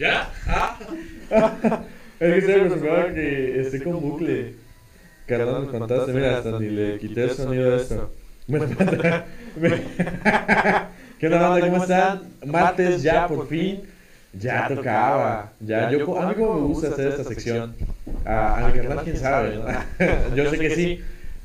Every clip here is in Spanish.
¿Ya? Ah. es que estoy acostumbrado que esté con bucle. Carnal, me contaste, mira, hasta ni le quité el sonido de esto. Me espanta. Me- ¿Qué onda, banda? ¿Cómo están? Martes ya, por fin. Ya tocaba. Ya, yo, a mí como me gusta hacer esta sección. A, a mi carnal, quién sabe, ¿no? Yo sé que sí,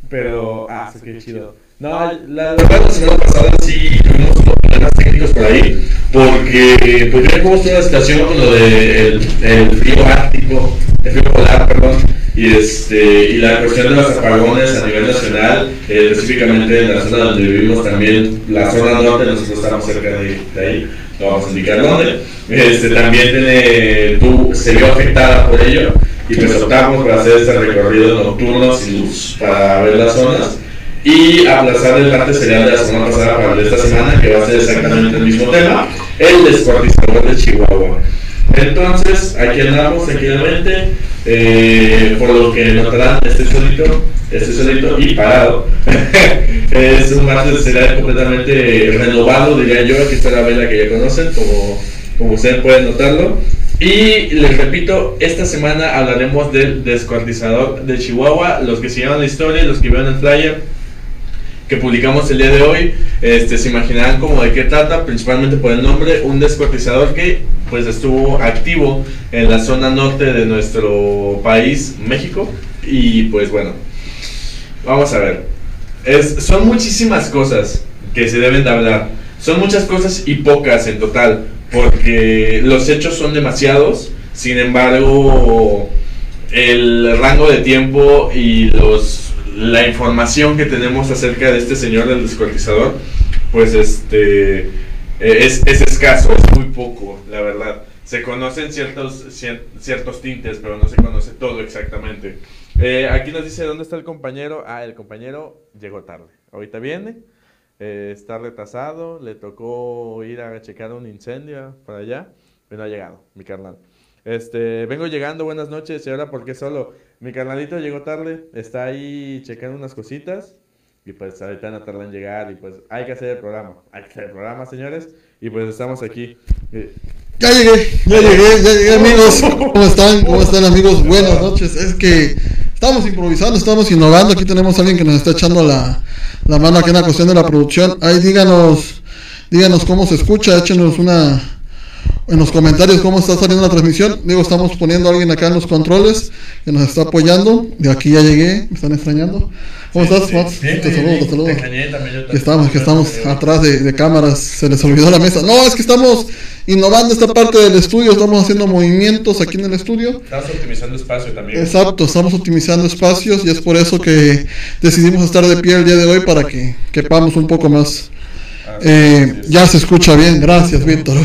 pero. Ah, sí, qué chido. No, la, la verdad, la semana pasada sí tuvimos unos problemas técnicos por ahí. Porque, pues, ya cómo estuvo la situación con lo del el frío ártico, el frío polar, perdón. Y, este, y la cuestión de los apagones a nivel nacional, eh, específicamente en la zona donde vivimos también, la zona norte, nosotros estamos cerca de, de ahí, no vamos a indicar dónde, este, también se vio afectada por ello y pues optamos por hacer este recorrido nocturno sin luz para ver las zonas y aplazar el parte serial de la semana pasada para de esta semana que va a ser exactamente el mismo tema, el descuartizador de Chihuahua. Entonces, aquí andamos tranquilamente, eh, por lo que notarán, estoy solito, estoy solito y parado. es un martes serial completamente renovado, diría yo, aquí está la vela que ya conocen, como, como ustedes pueden notarlo. Y les repito, esta semana hablaremos del descuartizador de Chihuahua, los que sigan la historia, los que vean el flyer, que publicamos el día de hoy, este, se imaginarán como de qué trata, principalmente por el nombre, un descuartizador que pues estuvo activo en la zona norte de nuestro país, México, y pues bueno, vamos a ver, es, son muchísimas cosas que se deben de hablar, son muchas cosas y pocas en total, porque los hechos son demasiados, sin embargo, el rango de tiempo y los la información que tenemos acerca de este señor del descuartizador, pues este eh, es, es escaso, es muy poco, la verdad. Se conocen ciertos, cier- ciertos tintes, pero no se conoce todo exactamente. Eh, aquí nos dice dónde está el compañero. Ah, el compañero llegó tarde. Ahorita viene, eh, está retrasado, le tocó ir a checar un incendio para allá, pero no ha llegado, mi carnal. Este, vengo llegando, buenas noches, y ahora por qué solo. Mi carnalito llegó tarde, está ahí checando unas cositas, y pues ahorita no tarda en llegar, y pues hay que hacer el programa, hay que hacer el programa, señores, y pues estamos aquí. Eh, Ya llegué, ya llegué, ya llegué amigos. ¿Cómo están? ¿Cómo están amigos? Buenas noches. Es que estamos improvisando, estamos innovando. Aquí tenemos a alguien que nos está echando la, la mano aquí en la cuestión de la producción. Ahí díganos, díganos cómo se escucha, échenos una en los comentarios cómo está saliendo la transmisión. Digo, estamos poniendo a alguien acá en los controles que nos está apoyando. De aquí ya llegué, me están extrañando. ¿Cómo estás, Max? Bien, Te bien, saludo, bien. te saludo. Te extrañé también yo Que estamos, que estamos atrás de, de cámaras, se les olvidó la mesa. No, es que estamos innovando esta parte del estudio, estamos haciendo movimientos aquí en el estudio. Estamos optimizando espacio también. Exacto, estamos optimizando espacios y es por eso que decidimos estar de pie el día de hoy para que quepamos un poco más. Ah, Eh, sí, sí. ya se escucha bien, gracias Víctor.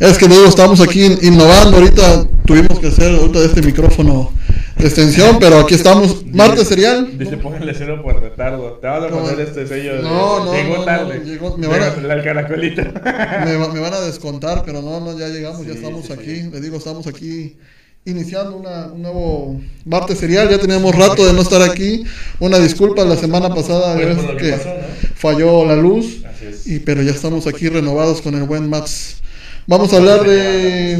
Es que digo, estamos aquí in- innovando, ahorita tuvimos que hacer ahorita este micrófono extensión, pero aquí estamos, martes serial. Dice, pónganle cero por retardo. Te van a No, poner este sello de. no, no, llegó no, tarde. no, llegó- me van a- me, va- me van a descontar, pero no, no, ya llegamos, ya estamos sí, aquí. sí. Les digo, estamos aquí iniciando una, un nuevo martes serial. Ya teníamos rato de no estar aquí. Una disculpa, la semana pasada Pues que que pasó, ¿no? falló la luz. Así es. Y, pero ya estamos aquí renovados con el buen Max. Vamos a hablar de.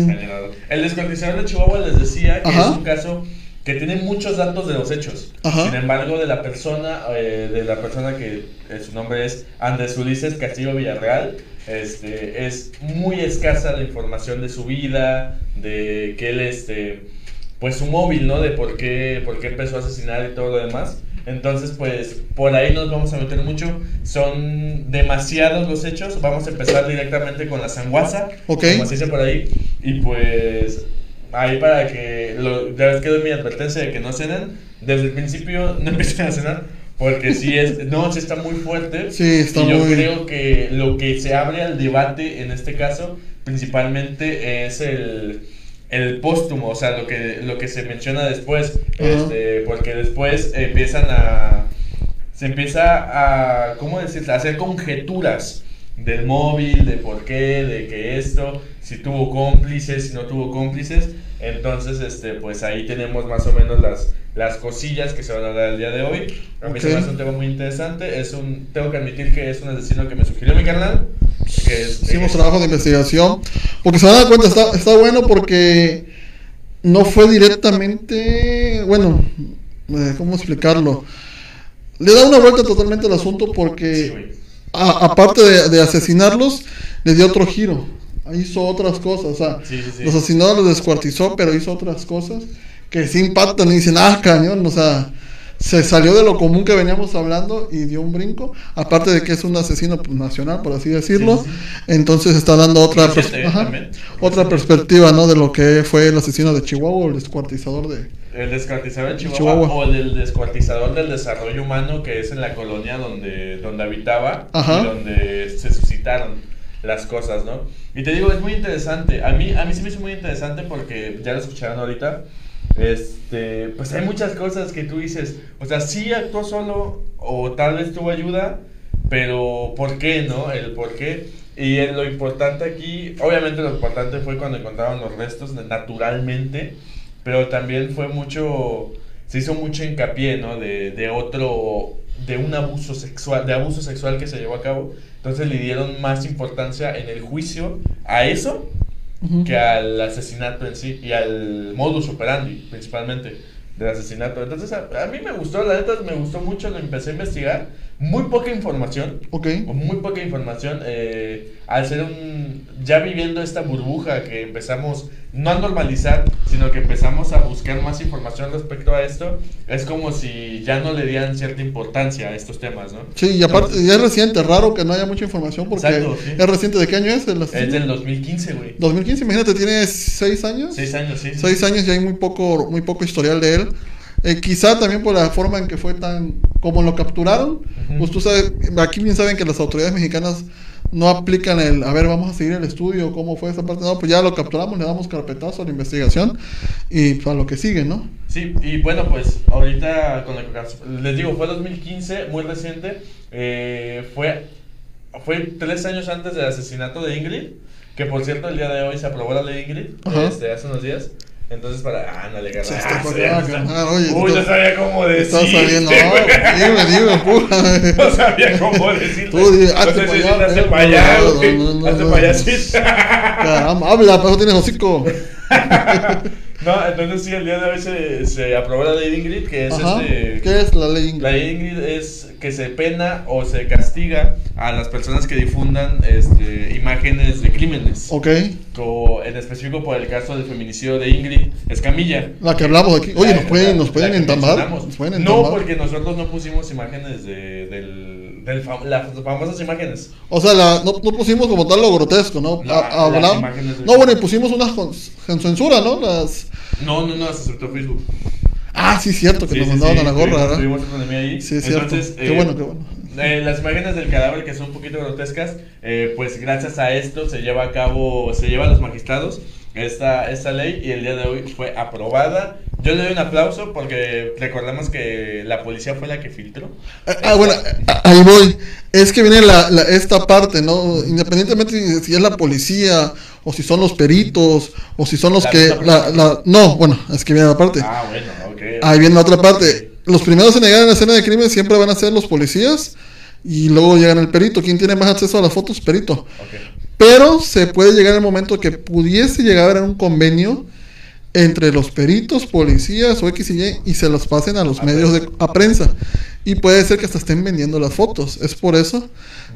El descuartizador de Chihuahua les decía que Ajá. es un caso que tiene muchos datos de los hechos. Ajá. Sin embargo, de la persona, eh, de la persona que eh, su nombre es Andrés Ulises Castillo Villarreal, este, es muy escasa la información de su vida, de que él, este, pues su móvil, ¿no? De por qué, por qué empezó a asesinar y todo lo demás. Entonces, pues por ahí nos vamos a meter mucho. Son demasiados los hechos. Vamos a empezar directamente con la sanguaza, Ok. como se dice por ahí. Y pues ahí para que, lo, ya ves que doy mi advertencia de que no cenen. Desde el principio no empiecen a cenar. Porque sí es, no, sí está muy fuerte. Sí, está y yo muy- creo que lo que se abre al debate en este caso, principalmente es el, el póstumo, o sea, lo que, lo que se menciona después, este, porque después empiezan a, se empieza a, ¿cómo decir? A hacer conjeturas del móvil, de por qué, de que esto, si tuvo cómplices, si no tuvo cómplices. Entonces, este, pues ahí tenemos más o menos las, las cosillas que se van a dar el día de hoy. A mí se me hace un tema muy interesante. Es un, tengo que admitir que es un asesino que me sugirió mi canal. Que es, Hicimos eh, trabajo de investigación. Porque se van a dar cuenta, está, está bueno porque no fue directamente. Bueno, eh, ¿cómo explicarlo? Le da una vuelta totalmente al asunto porque, a- aparte de, de asesinarlos, le dio otro giro. Hizo otras cosas. O sea, Sí, sí, sí. los asesinó, los descuartizó, pero hizo otras cosas que sí impactan y dicen, ah, cañón. O sea, se salió de lo común que veníamos hablando y dio un brinco. Aparte de que es un asesino pues, nacional, por así decirlo. Entonces está dando otra, pers- ajá, otra perspectiva, ¿no? De lo que fue el asesino de Chihuahua o el descuartizador de... El descuartizador de Chihuahua, Chihuahua. o el descuartizador del desarrollo humano que es en la colonia donde, donde habitaba Ajá. y donde se suscitaron las cosas, ¿no? Y te digo, es muy interesante. A mí, a mí se me hizo muy interesante porque ya lo escucharon ahorita. Este, pues hay muchas cosas que tú dices, o sea, sí actuó solo o tal vez tuvo ayuda, pero ¿por qué, no? El por qué. Y lo importante aquí, obviamente lo importante fue cuando encontraron los restos naturalmente, pero también fue mucho, se hizo mucho hincapié, ¿no? De otro, de un abuso sexual, de abuso sexual que se llevó a cabo. Entonces le dieron más importancia en el juicio a eso que al asesinato en sí y al modus operandi principalmente del asesinato. Entonces a, a mí me gustó, la neta me gustó mucho, lo empecé a investigar. Muy poca información, Ok. muy poca información. eh, al ser un. Ya viviendo esta burbuja que empezamos no a normalizar, sino que empezamos a buscar más información respecto a esto, es como si ya no le dieran cierta importancia a estos temas, ¿no? Sí, y aparte, ya es reciente, raro que no haya mucha información porque Exacto, sí. es reciente. ¿De qué año es el? Es del 2015, güey. 2015, imagínate, tiene seis años. Seis años, sí. sí. Seis años y hay muy poco, muy poco historial de él. Eh, quizá también por la forma en que fue tan, como lo capturaron. Ujú. Pues tú sabes, aquí bien saben que las autoridades mexicanas no aplican el, a ver, vamos a seguir el estudio, cómo fue esa parte. No, pues ya lo capturamos, le damos carpetazo a la investigación y pues, a lo que sigue, ¿no? Sí, y bueno, pues ahorita con que les digo, fue 2015, muy reciente. eh, fue, fue tres años antes del asesinato de Ingrid. Que por cierto, el día de hoy se aprobó la ley Ingrid, Ajá. este, hace unos días. Entonces, para. Ah, no le Sí, ganas. está para oye, Uy, no sabía cómo decir. Estás saliendo, no, dime, dime, empújame. No sabía cómo decirte. Tú di, hazte no sé pa' si allá, hazte pero- para allá, güey. Hazte para allá, sí. Caramba, habla, pero tienes hocico. No, entonces sí, el día de hoy se, se aprobó la ley de Ingrid, que es Ajá. este. ¿Qué es la ley La inglesa? ley Ingrid es que se pena o se castiga a las personas que difundan este, imágenes de crímenes. Ok, Co- en específico por el caso del feminicidio de Ingrid Escamilla. la que hablamos aquí. Oye, La- nos pueden, la- nos pueden la entambar. Nos pueden no, entambar. porque nosotros no pusimos imágenes de, del, del fam- las famosas imágenes. O sea, la, no, no pusimos como tal lo grotesco, ¿no? La- A- las hablam- imágenes de- No, bueno, y pusimos unas con, con censura, ¿no? Las... No, no, no, las aceptó Facebook. Ah, sí, cierto, que Sí, nos sí, mandaban sí, a la gorra, ¿verdad? Tuvimos ahí. Sí, cierto. Qué eh, bueno, qué bueno. eh, las imágenes del cadáver que son un poquito grotescas, eh, pues gracias a esto se lleva a cabo, se lleva a los magistrados esta, esta ley y el día de hoy fue aprobada. Yo le doy un aplauso porque recordemos que la policía fue la que filtró. Ah, ah, bueno, ah, ahí voy. Es que viene la, la- esta parte, ¿no? Independientemente si, es la policía, o si son los peritos, o si son los La que... La, la- no, bueno, es que viene la parte. Ah, bueno, ok. Ahí viene la otra parte. Los primeros en llegar a la escena de crimen siempre van a ser los policías, y luego llegan el perito. ¿Quién tiene más acceso a las fotos? Perito. Pero se puede llegar el momento que pudiese llegar a un convenio entre los peritos, policías o X y Y y se los pasen a los A medios de prensa. a prensa. Y puede ser que hasta estén vendiendo las fotos. Es por eso.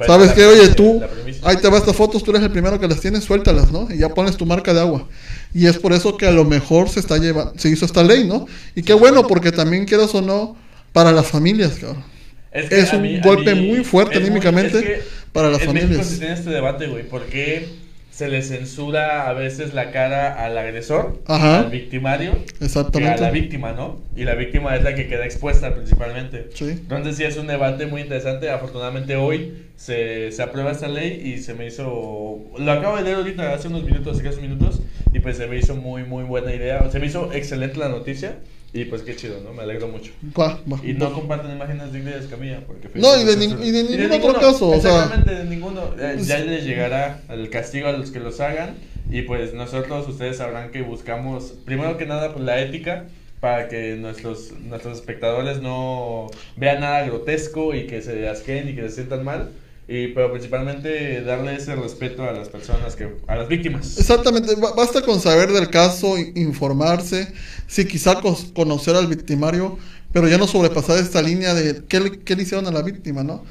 ¿Sabes qué? Oye, tú, ahí te va estas fotos, tú eres el primero que las tienes, suéltalas, ¿no? Y ya pones tu marca de agua. Y es por eso que a lo mejor se está llevando, se hizo esta ley, ¿no? Y qué bueno, porque también quieras o no, para las familias, cabrón. Que Es a un mí- golpe mí muy fuerte muy- anímicamente es que para las en México familias. se tiene este debate, güey. ¿Por qué se le censura a veces la cara al agresor, Ajá. al victimario, que a la Exactamente. víctima, ¿no? Y la víctima es la que queda expuesta principalmente. Sí. Entonces sí es un debate muy interesante. Afortunadamente hoy se, se aprueba esta ley y se me hizo... Lo acabo de leer ahorita, hace unos minutos, hace unos minutos. y pues se me hizo muy, muy buena idea. Se me hizo excelente la noticia. Y pues qué chido, ¿no? Me alegro mucho. Va, va. Y no comparten imágenes de Ingrid Escamilla. Porque No, y de, nin- y de ningún otro caso, o sea. Exactamente, de ninguno. Pues- ya les llegará el castigo a los que los hagan. Y pues nosotros, ustedes sabrán que buscamos, primero que nada, pues la ética. Para que nuestros, nuestros espectadores no vean nada grotesco y que se asquen y que se sientan mal. Y, pero principalmente darle ese respeto a las personas, que a las víctimas. Exactamente, ba- basta con saber del caso, informarse, sí, quizá conocer al victimario, pero ya no sobrepasar esta línea de qué qué le hicieron a la víctima, ¿no?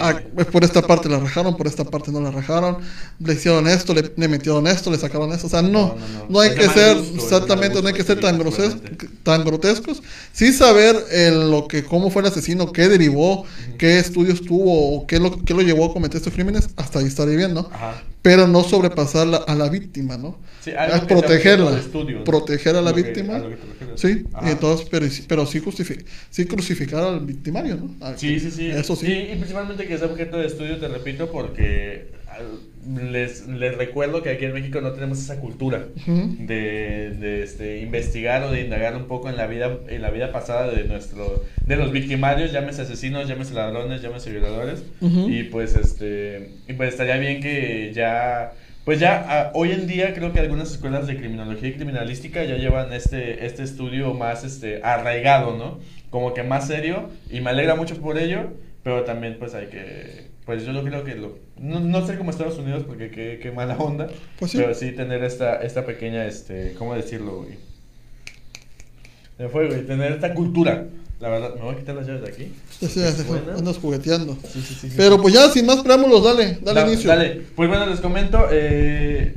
Ah, por esta parte la rajaron, por esta parte no la rajaron, le hicieron esto, le, le metieron esto, le sacaron esto, o sea, no, No, no, no, no. hay Es que ser, gusto, exactamente, no hay que ser tan, totalmente. tan grotescos, sí saber el, lo que, cómo fue el asesino, qué derivó, qué estudios tuvo, o qué lo, qué lo llevó a cometer estos crímenes, hasta ahí estaría bien, ¿no? Ajá. Pero no sobrepasar la- a la víctima, ¿no? Sí, Es protegerla, estudio, proteger a la que- víctima, a que sí, Ajá. y entonces, pero, pero sí, justifi- sí crucificar al victimario, ¿no? Al Sí, que- sí, sí. Eso sí. Y, y principalmente que sea objeto de estudio, te repito, porque les, les recuerdo que aquí en México no tenemos esa cultura de, de, este, investigar o de indagar un poco en la vida en la vida pasada de nuestro de los victimarios, llámese asesinos, llámese ladrones, llámese violadores. Y pues este y pues estaría bien que ya pues ya ah, hoy en día creo que algunas escuelas de criminología y criminalística ya llevan este este estudio más este arraigado, ¿no? Como que más serio y me alegra mucho por ello, pero también pues hay que pues yo lo creo que lo no, no sé como Estados Unidos porque qué, qué mala onda, Pues sí. pero sí tener esta esta pequeña este, ¿cómo decirlo, güey? Me fue, güey, tener esta cultura. La verdad, me voy a quitar las llaves de aquí. Ya sé, Buena. andas jugueteando. Sí, sí, sí, sí. Pero pues ya, sin más preámbulos, dale, dale Da- inicio. Dale, pues bueno, les comento. Eh,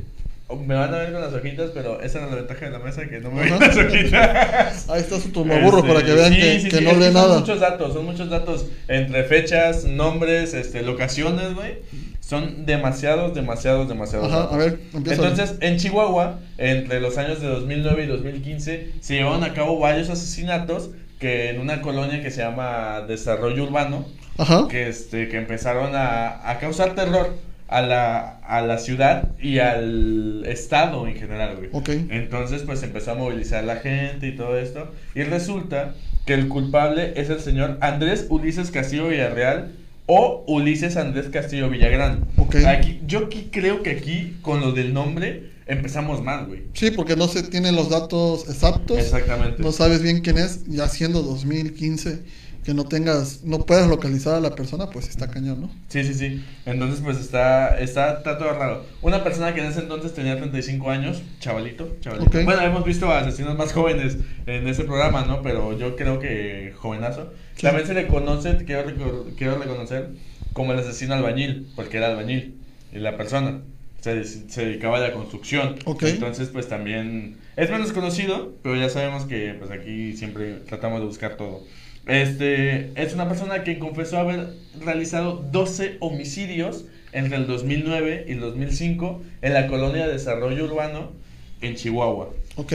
me van a ver con las hojitas, pero esa era la ventaja de la mesa, que no me ven Ajá. las hojitas. Ahí está su turmaburro Este, para que vean sí, que, sí, que sí, no lee son nada. muchos datos, son muchos datos entre fechas, nombres, este, locaciones, güey. Son demasiados, demasiados, demasiados. Ajá, datos. a ver, empieza. Entonces, en Chihuahua, entre los años de 2009 y 2015, se llevaron a cabo varios asesinatos que en una colonia que se llama Desarrollo Urbano, Ajá. que, este, que empezaron a, a causar terror a la, a la ciudad y al estado en general, güey. Ok. Entonces, pues empezó a movilizar la gente y todo esto. Y resulta que el culpable es el señor Andrés Ulises Castillo Villarreal o Ulises Andrés Castillo Villagrán. Ok. Aquí, yo aquí creo que aquí, con lo del nombre, empezamos mal, güey. Sí, porque no se tienen los datos exactos. Exactamente. No sabes bien quién es, ya siendo 2015, que no tengas, no puedas localizar a la persona, pues está cañón, ¿no? Sí, sí, sí. Entonces, pues está, está, está todo raro. Una persona que en ese entonces tenía 35 años, chavalito, chavalito. Bueno, hemos visto a asesinos más jóvenes en ese programa, ¿no? Pero yo creo que jovenazo. Sí. También se le conoce, quiero, quiero reconocer, como el asesino albañil, porque era albañil. Y la persona se, se dedicaba a la construcción. Ok. Entonces, pues también es menos conocido, pero ya sabemos que pues aquí siempre tratamos de buscar todo. Este es una persona que confesó haber realizado 12 homicidios entre el 2009 y el 2005 en la colonia de Desarrollo Urbano en Chihuahua. Ok.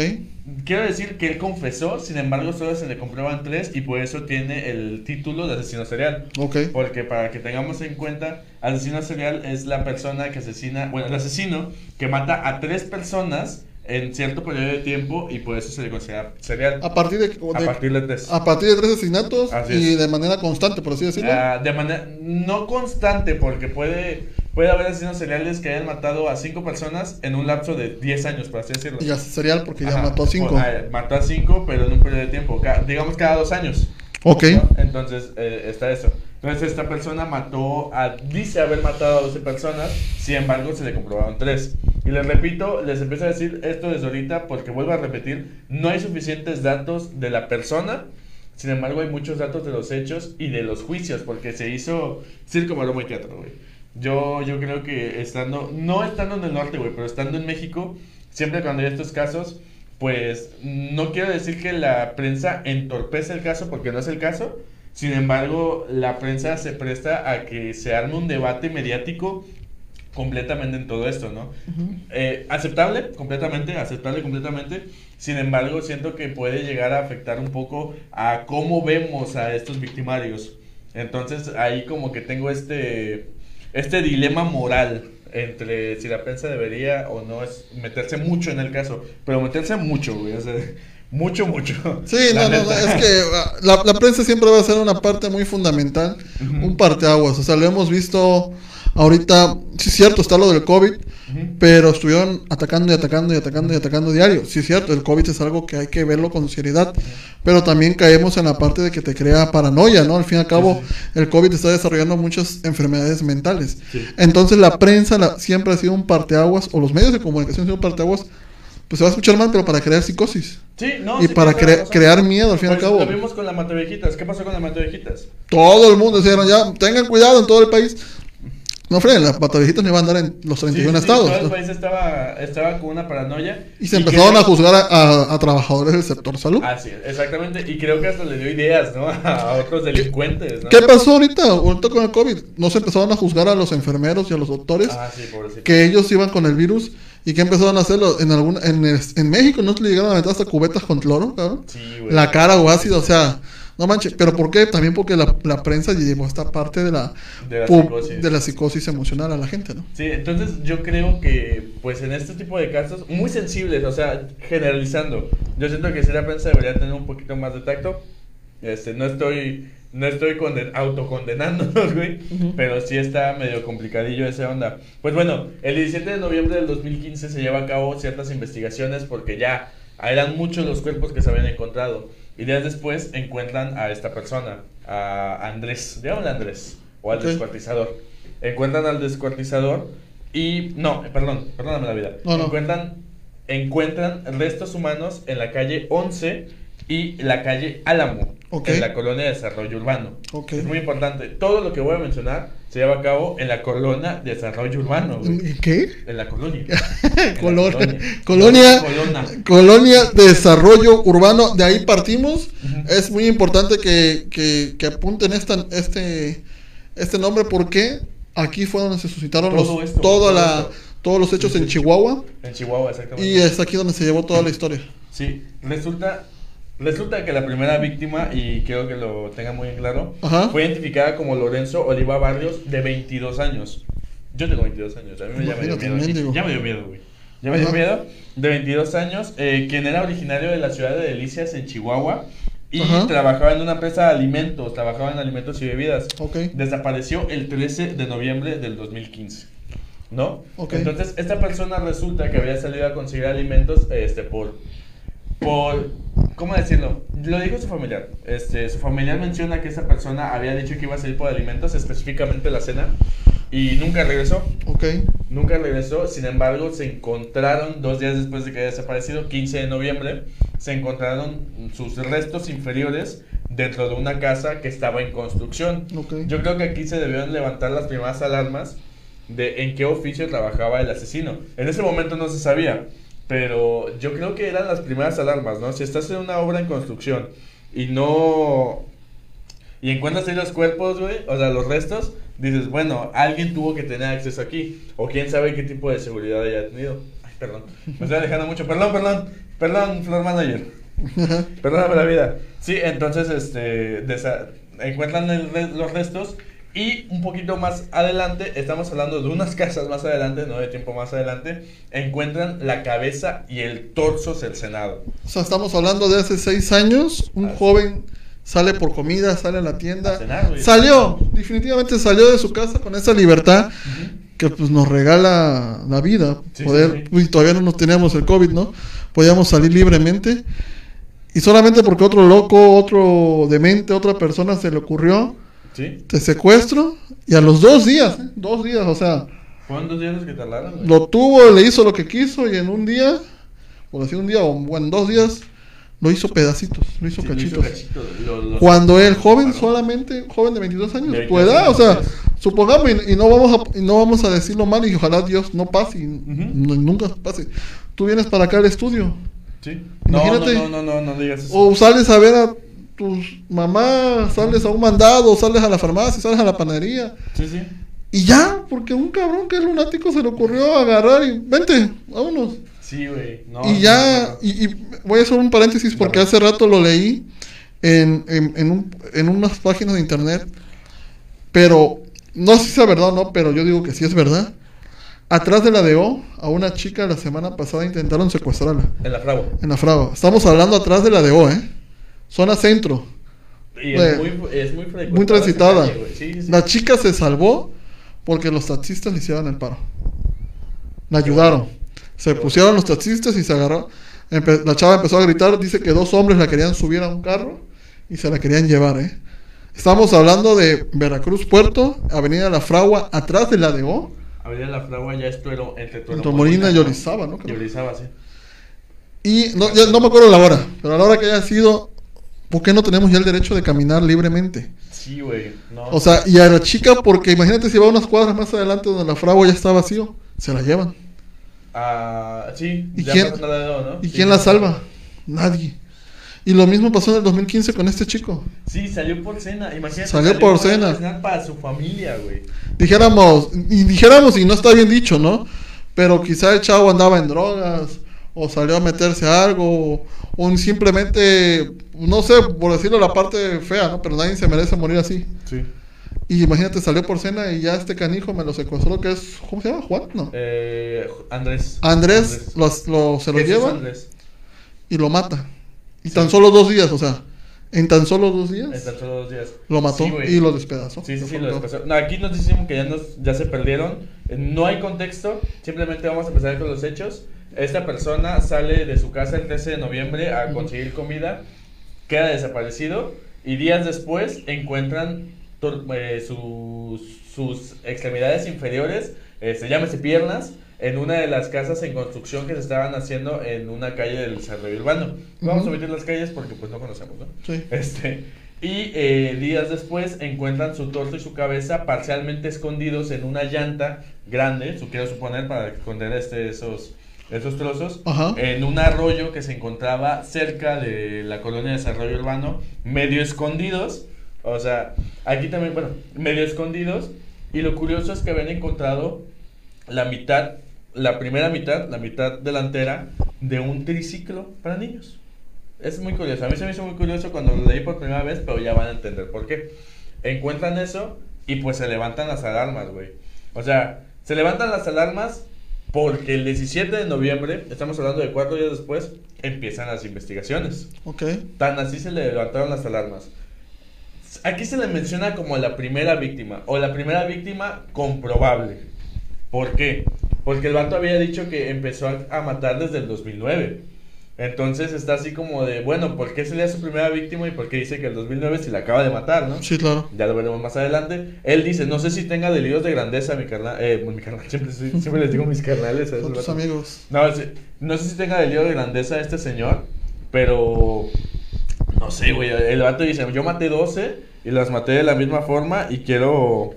Quiero decir que él confesó, sin embargo, solo se le comprueban tres y por eso tiene el título de asesino serial. Ok. Porque para que tengamos en cuenta, asesino serial es la persona que asesina, bueno, el asesino que mata a tres personas en cierto periodo de tiempo y por eso se le considera serial. A partir de, A de- partir de tres. a partir de tres asesinatos y de manera constante, por así decirlo. Ah, de manera no constante, porque puede, puede haber asesinos seriales que hayan matado a cinco personas en un lapso de 10 años, por así decirlo. y serial porque ya mató a cinco. ah, mató a cinco, pero en un periodo de tiempo, digamos cada dos años. ok. ¿no? Entonces eh, está eso. Entonces esta persona mató a, dice haber matado a 12 personas, sin embargo se le comprobaron 3. Y les repito, les empiezo a decir esto desde ahorita porque vuelvo a repetir, no hay suficientes datos de la persona, sin embargo hay muchos datos de los hechos y de los juicios, porque se hizo circo, maroma y teatro, güey. Yo, yo creo que estando, no estando en el norte, güey, pero estando en México, siempre cuando hay estos casos, pues no quiero decir que la prensa entorpece el caso porque no es el caso. Sin embargo, la prensa se presta a que se arme un debate mediático completamente en todo esto, ¿no? Eh, aceptable, completamente, aceptable completamente. Sin embargo, siento que puede llegar a afectar un poco a cómo vemos a estos victimarios. Entonces, ahí como que tengo este este dilema moral entre si la prensa debería o no es meterse mucho en el caso, pero meterse mucho, güey, o sea, mucho, mucho. Sí, La no, no, es que ah, la, la prensa siempre va a ser una parte muy fundamental, un parteaguas. O sea, lo hemos visto ahorita, sí es cierto, está lo del COVID, pero estuvieron atacando y atacando y atacando y atacando diario. Sí es cierto, el COVID es algo que hay que verlo con seriedad, pero también caemos en la parte de que te crea paranoia, ¿no? Al fin y al cabo, el COVID está desarrollando muchas enfermedades mentales. Sí. Entonces la prensa la- siempre ha sido un parteaguas, o los medios de comunicación han sido un parteaguas, pues se va a escuchar mal, pero para crear psicosis. Sí, no, y sí, para tienes toda la cre- razón. crear miedo al fin y al Pues, cabo. Lo vimos con la Matevejitas. ¿Qué pasó con la Matevejitas? Todo el mundo dijeron ya, tengan cuidado en todo el país. No freguen, las patavejitas no iban a andar en los 31 estados. Todo el país estaba, estaba con una paranoia. Y se empezaron creo- a juzgar a, a- a trabajadores del sector salud. Así es, exactamente. Y creo que hasta le dio ideas, ¿no? A otros delincuentes, ¿no? ¿Qué pasó ahorita? Ahorita con el COVID. No se empezaron a juzgar a los enfermeros y a los doctores Ah, sí, pobrecito. que ellos iban con el virus. ¿Y qué empezaron a hacerlo? En, algún, en, en México no le llegaron a meter hasta cubetas con cloro, cabrón. Sí, güey. La cara o ácido, o sea, no manches. ¿Pero por qué? También porque la, la prensa llevó esta parte de la, De la psicosis. de la psicosis emocional a la gente, ¿no? Sí, entonces yo creo que, pues en este tipo de casos, muy sensibles, o sea, generalizando, yo siento que sí la prensa debería tener un poquito más de tacto. Este, no estoy, no estoy conden- autocondenándonos, güey, Ujú. pero sí está medio complicadillo esa onda. Pues bueno, el 17 de noviembre del 2015 se lleva a cabo ciertas investigaciones porque ya eran muchos los cuerpos que se habían encontrado. Y días después encuentran a esta persona, a Andrés, digámosle Andrés, o al descuartizador. Encuentran al descuartizador y... No, perdón, perdóname la vida. No, no. Encuentran, encuentran restos humanos en la calle 11 y la calle Álamo, Ok. en la colonia de Desarrollo Urbano. Ok. Es muy importante. Todo lo que voy a mencionar se lleva a cabo en la colonia de Desarrollo Urbano. güey. ¿Y ¿Qué? En la colonia. En la Colonia. Colonia. Colona. Colonia de Desarrollo Urbano, de ahí partimos. Ujú. Es muy importante que, que, que apunten esta, este, este nombre porque aquí fue donde se suscitaron Todo los, esto, toda todo la, esto. todos los hechos en Chihuahua En Chihuahua, exactamente. y es aquí donde se llevó toda la historia. Sí, resulta, resulta que la primera víctima, y quiero que lo tenga muy en claro, Ajá. fue identificada como Lorenzo Oliva Barrios, de 22 años. Yo tengo 22 años, a mí me- ya me dio miedo. Ya me dio miedo, güey. Ya me dio miedo. De 22 años, eh, quien era originario de la ciudad de Delicias, en Chihuahua, y Ajá. trabajaba en una empresa de alimentos, trabajaba en alimentos y bebidas. Ok. Desapareció el 13 de noviembre del 2015. ¿No? Ok. Entonces, esta persona resulta que había salido a conseguir alimentos este, por. Por. ¿Cómo decirlo? Lo dijo su familiar. Este, su familiar menciona que esa persona había dicho que iba a salir por alimentos, específicamente la cena, y nunca regresó. Ok. Nunca regresó, sin embargo, se encontraron dos días después de que había desaparecido, 15 de noviembre, se encontraron sus restos inferiores dentro de una casa que estaba en construcción. Ok. Yo creo que aquí se debieron levantar las primeras alarmas de en qué oficio trabajaba el asesino. En ese momento no se sabía, pero yo creo que eran las primeras alarmas, ¿no? Si estás en una obra en construcción y no... Y encuentras ahí los cuerpos, güey, o sea, los restos, dices, bueno, alguien tuvo que tener acceso aquí, o quién sabe qué tipo de seguridad haya tenido. Ay, perdón, me estoy alejando mucho, perdón, perdón, perdón, Flor Manager. Perdóname la vida. Sí, entonces este, desa- encuentran el re- los restos y un poquito más adelante, estamos hablando de unas casas más adelante, no de tiempo más adelante, encuentran la cabeza y el torso cercenado. O sea, estamos hablando de hace seis años. Un Así. joven sale por comida, sale a la tienda. A cenar, güey. Salió, definitivamente salió de su casa con esa libertad que pues nos regala la vida. Sí, poder, sí, sí. uy, todavía no nos teníamos el COVID, ¿no? Podíamos salir libremente. Y solamente porque otro loco, otro demente, otra persona se le ocurrió, ¿Sí? te secuestro. Y a los dos días, ¿eh? dos días, o sea, dos días que tardaron. güey. lo tuvo, le hizo lo que quiso y en un día, por decir un día o en dos días, lo hizo pedacitos, lo hizo Sí, lo hizo cachitos. Cuando el joven solamente, joven de 22 años, tu 22 edad, o sea, supongamos, y, y no vamos a, y no vamos a decirlo mal y ojalá Dios no pase y no- nunca pase. Tú vienes para acá al estudio Sí. No, Imagínate. no, no, no, no, no digas eso. o sales a ver a tus mamás, sales a un mandado, sales a la farmacia, sales a la panadería Sí, sí. y ya, porque un cabrón que es lunático se le ocurrió agarrar y vente, vámonos. Sí, güey. No, y ya, no, no. y, y voy a hacer un paréntesis porque hace rato lo leí en, en, en, un- en unas páginas de internet, pero no sé si es verdad o no, pero yo digo que sí es verdad. Atrás de la DO, a una chica la semana pasada intentaron secuestrarla En la fragua. en la fragua. Estamos hablando atrás de la DO, ¿eh? Zona centro. Y es muy, es muy transitada. calle. Sí, sí. La chica se salvó porque los taxistas le hicieron el paro. La ayudaron. Se pusieron los taxistas y se agarró. Empe- la chava empezó a gritar. Dice que dos hombres la querían subir a un carro y se la querían llevar, ¿eh? Estamos hablando de Veracruz Puerto, Avenida La Fragua, atrás de la DO. Avenida La Fragua ya es Tuero, entre Tuero Entre Molina y Orizaba, ¿no? Y Orizaba, sí. Y no, ya no me acuerdo la hora, pero a la hora que haya sido, ¿por qué no tenemos ya el derecho de caminar libremente? Sí, güey. No. O sea, y a la chica, porque imagínate si va unas cuadras más adelante donde la fragua ya está vacío, se la llevan. Ah, sí. ¿Y ya quién- la ¿no? ¿Y Sí, quién la salva? Nadie. Y lo mismo pasó en el 2015 con este chico. Sí, salió por cena. Imagínate. Salió por cena. cena. Para su familia, güey. Dijéramos, y dijéramos, y no está bien dicho, ¿no? Pero quizá el chavo andaba en drogas, o salió a meterse a algo, o, o simplemente, no sé, por decirlo la parte fea, ¿no? Pero nadie se merece morir así. Sí. Y imagínate, salió por cena y ya este canijo me lo secuestró, que es, ¿cómo se llama? Juan, ¿no? Eh, Andrés. Andrés, lo- lo- se lo lleva Andrés. y lo mata. Y tan solo dos días, o sea, en tan solo dos días Están solo dos días. lo mató Sí, y lo despedazó. Sí, sí, sí, lo despasó. No, aquí nos dicen que ya, nos, ya se perdieron. Eh, No hay contexto. Simplemente vamos a empezar con los hechos. Esta persona sale de su casa el 13 de noviembre a conseguir comida. Queda desaparecido. Y días después encuentran eh, sus, sus extremidades inferiores, eh, se llámese piernas, en una de las casas en construcción que se estaban haciendo en una calle del desarrollo urbano. Vamos a omitir las calles porque pues no conocemos, ¿no? Sí. Este, y eh, días después encuentran su torso y su cabeza parcialmente escondidos en una llanta grande, su quiero suponer, para esconder este, esos, esos trozos, Ajá. en un arroyo que se encontraba cerca de la colonia de desarrollo urbano, medio escondidos. O sea, aquí también, bueno, medio escondidos. Y lo curioso es que habían encontrado la mitad, la primera mitad, la mitad delantera de un triciclo para niños. Es muy curioso. A mí se me hizo muy curioso cuando lo leí por primera vez, pero ya van a entender por qué. Encuentran eso y pues se levantan las alarmas, güey. O sea, se levantan las alarmas porque el 17 de noviembre, estamos hablando de cuatro días después, empiezan las investigaciones. Ok. Tan así se le levantaron las alarmas. Aquí se le menciona como la primera víctima, o la primera víctima comprobable. ¿Por qué? Porque el vato había dicho que empezó a, a matar desde el 2009. Entonces está así como de, bueno, ¿por qué sería su primera víctima y por qué dice que el 2009 si la acaba de matar, no? Sí, claro. Ya lo veremos más adelante. Él dice, no sé si tenga delirios de grandeza, mi carnal. Eh, mi carnal, siempre, siempre les digo mis carnales. a tus amigos. No, no sé si tenga delirio de grandeza este señor, pero no sé, güey. El vato dice, yo maté 12 y las maté de la misma forma y quiero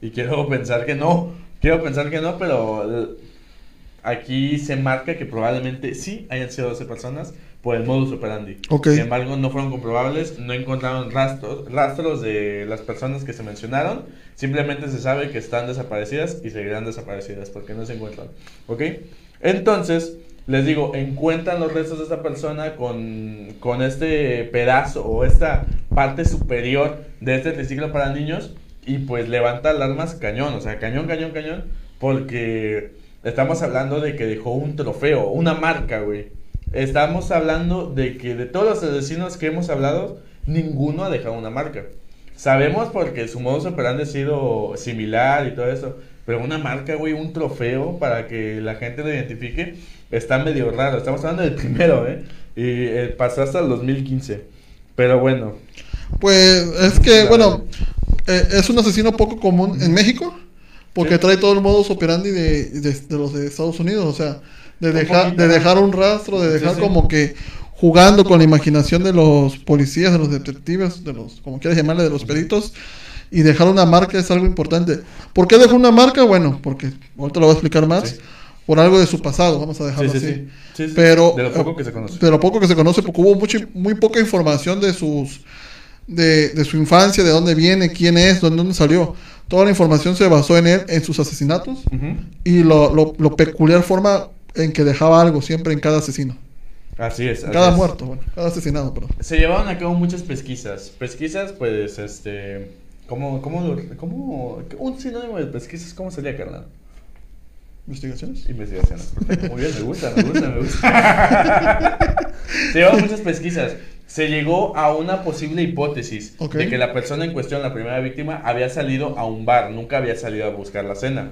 y quiero pensar que no. Quiero pensar que no, pero aquí se marca que probablemente sí hayan sido 12 personas por el modus operandi. Sin embargo, no fueron comprobables, no encontraron rastros, rastros de las personas que se mencionaron. Simplemente se sabe que están desaparecidas y seguirán desaparecidas porque no se encuentran. ¿Ok? Entonces, les digo, encuentran los restos de esta persona con, con este pedazo o esta parte superior de este triciclo para niños y pues levanta alarmas cañón, o sea, cañón, cañón, cañón, porque estamos hablando de que dejó un trofeo, una marca, güey. Estamos hablando de que de todos los asesinos que hemos hablado, ninguno ha dejado una marca. Sabemos porque su modus operandi ha sido similar y todo eso, pero una marca, güey, un trofeo para que la gente lo identifique, está medio raro. Estamos hablando del primero, ¿eh? Y eh, pasó hasta el 2015. Pero bueno, Pues es que, bueno, eh, es un asesino poco común en México, porque Sí. trae todo el modus operandi de, de, de los de Estados Unidos, o sea, de dejar, de dejar un rastro, de dejar sí. como que jugando con la imaginación de los policías, de los detectives, de los, como quieras llamarle, de los peritos, y dejar una marca es algo importante. ¿Por qué dejó una marca? Bueno, porque ahorita lo voy a explicar más. Por algo de su pasado, vamos a dejarlo sí, así. sí. Sí, sí. Pero, de lo poco que se conoce. de lo poco que se conoce, porque hubo mucha, muy poca información de sus de, de su infancia, de dónde viene, quién es, dónde, dónde salió. Toda la información se basó en él, en sus asesinatos y lo, lo, lo peculiar forma en que dejaba algo siempre en cada asesino. Así es. así Cada es. muerto, bueno, cada asesinado, perdón. Se llevaron a cabo muchas pesquisas. Pesquisas, pues, este, ¿Cómo, cómo, cómo, un sinónimo de pesquisas, cómo sería, carnal? ¿Investigaciones? Investigaciones. Perfecto. Muy bien, me gusta, me gusta, me gusta. Se llevan muchas pesquisas. Se llegó a una posible hipótesis de que la persona en cuestión, la primera víctima, había salido a un bar, nunca había salido a buscar la cena.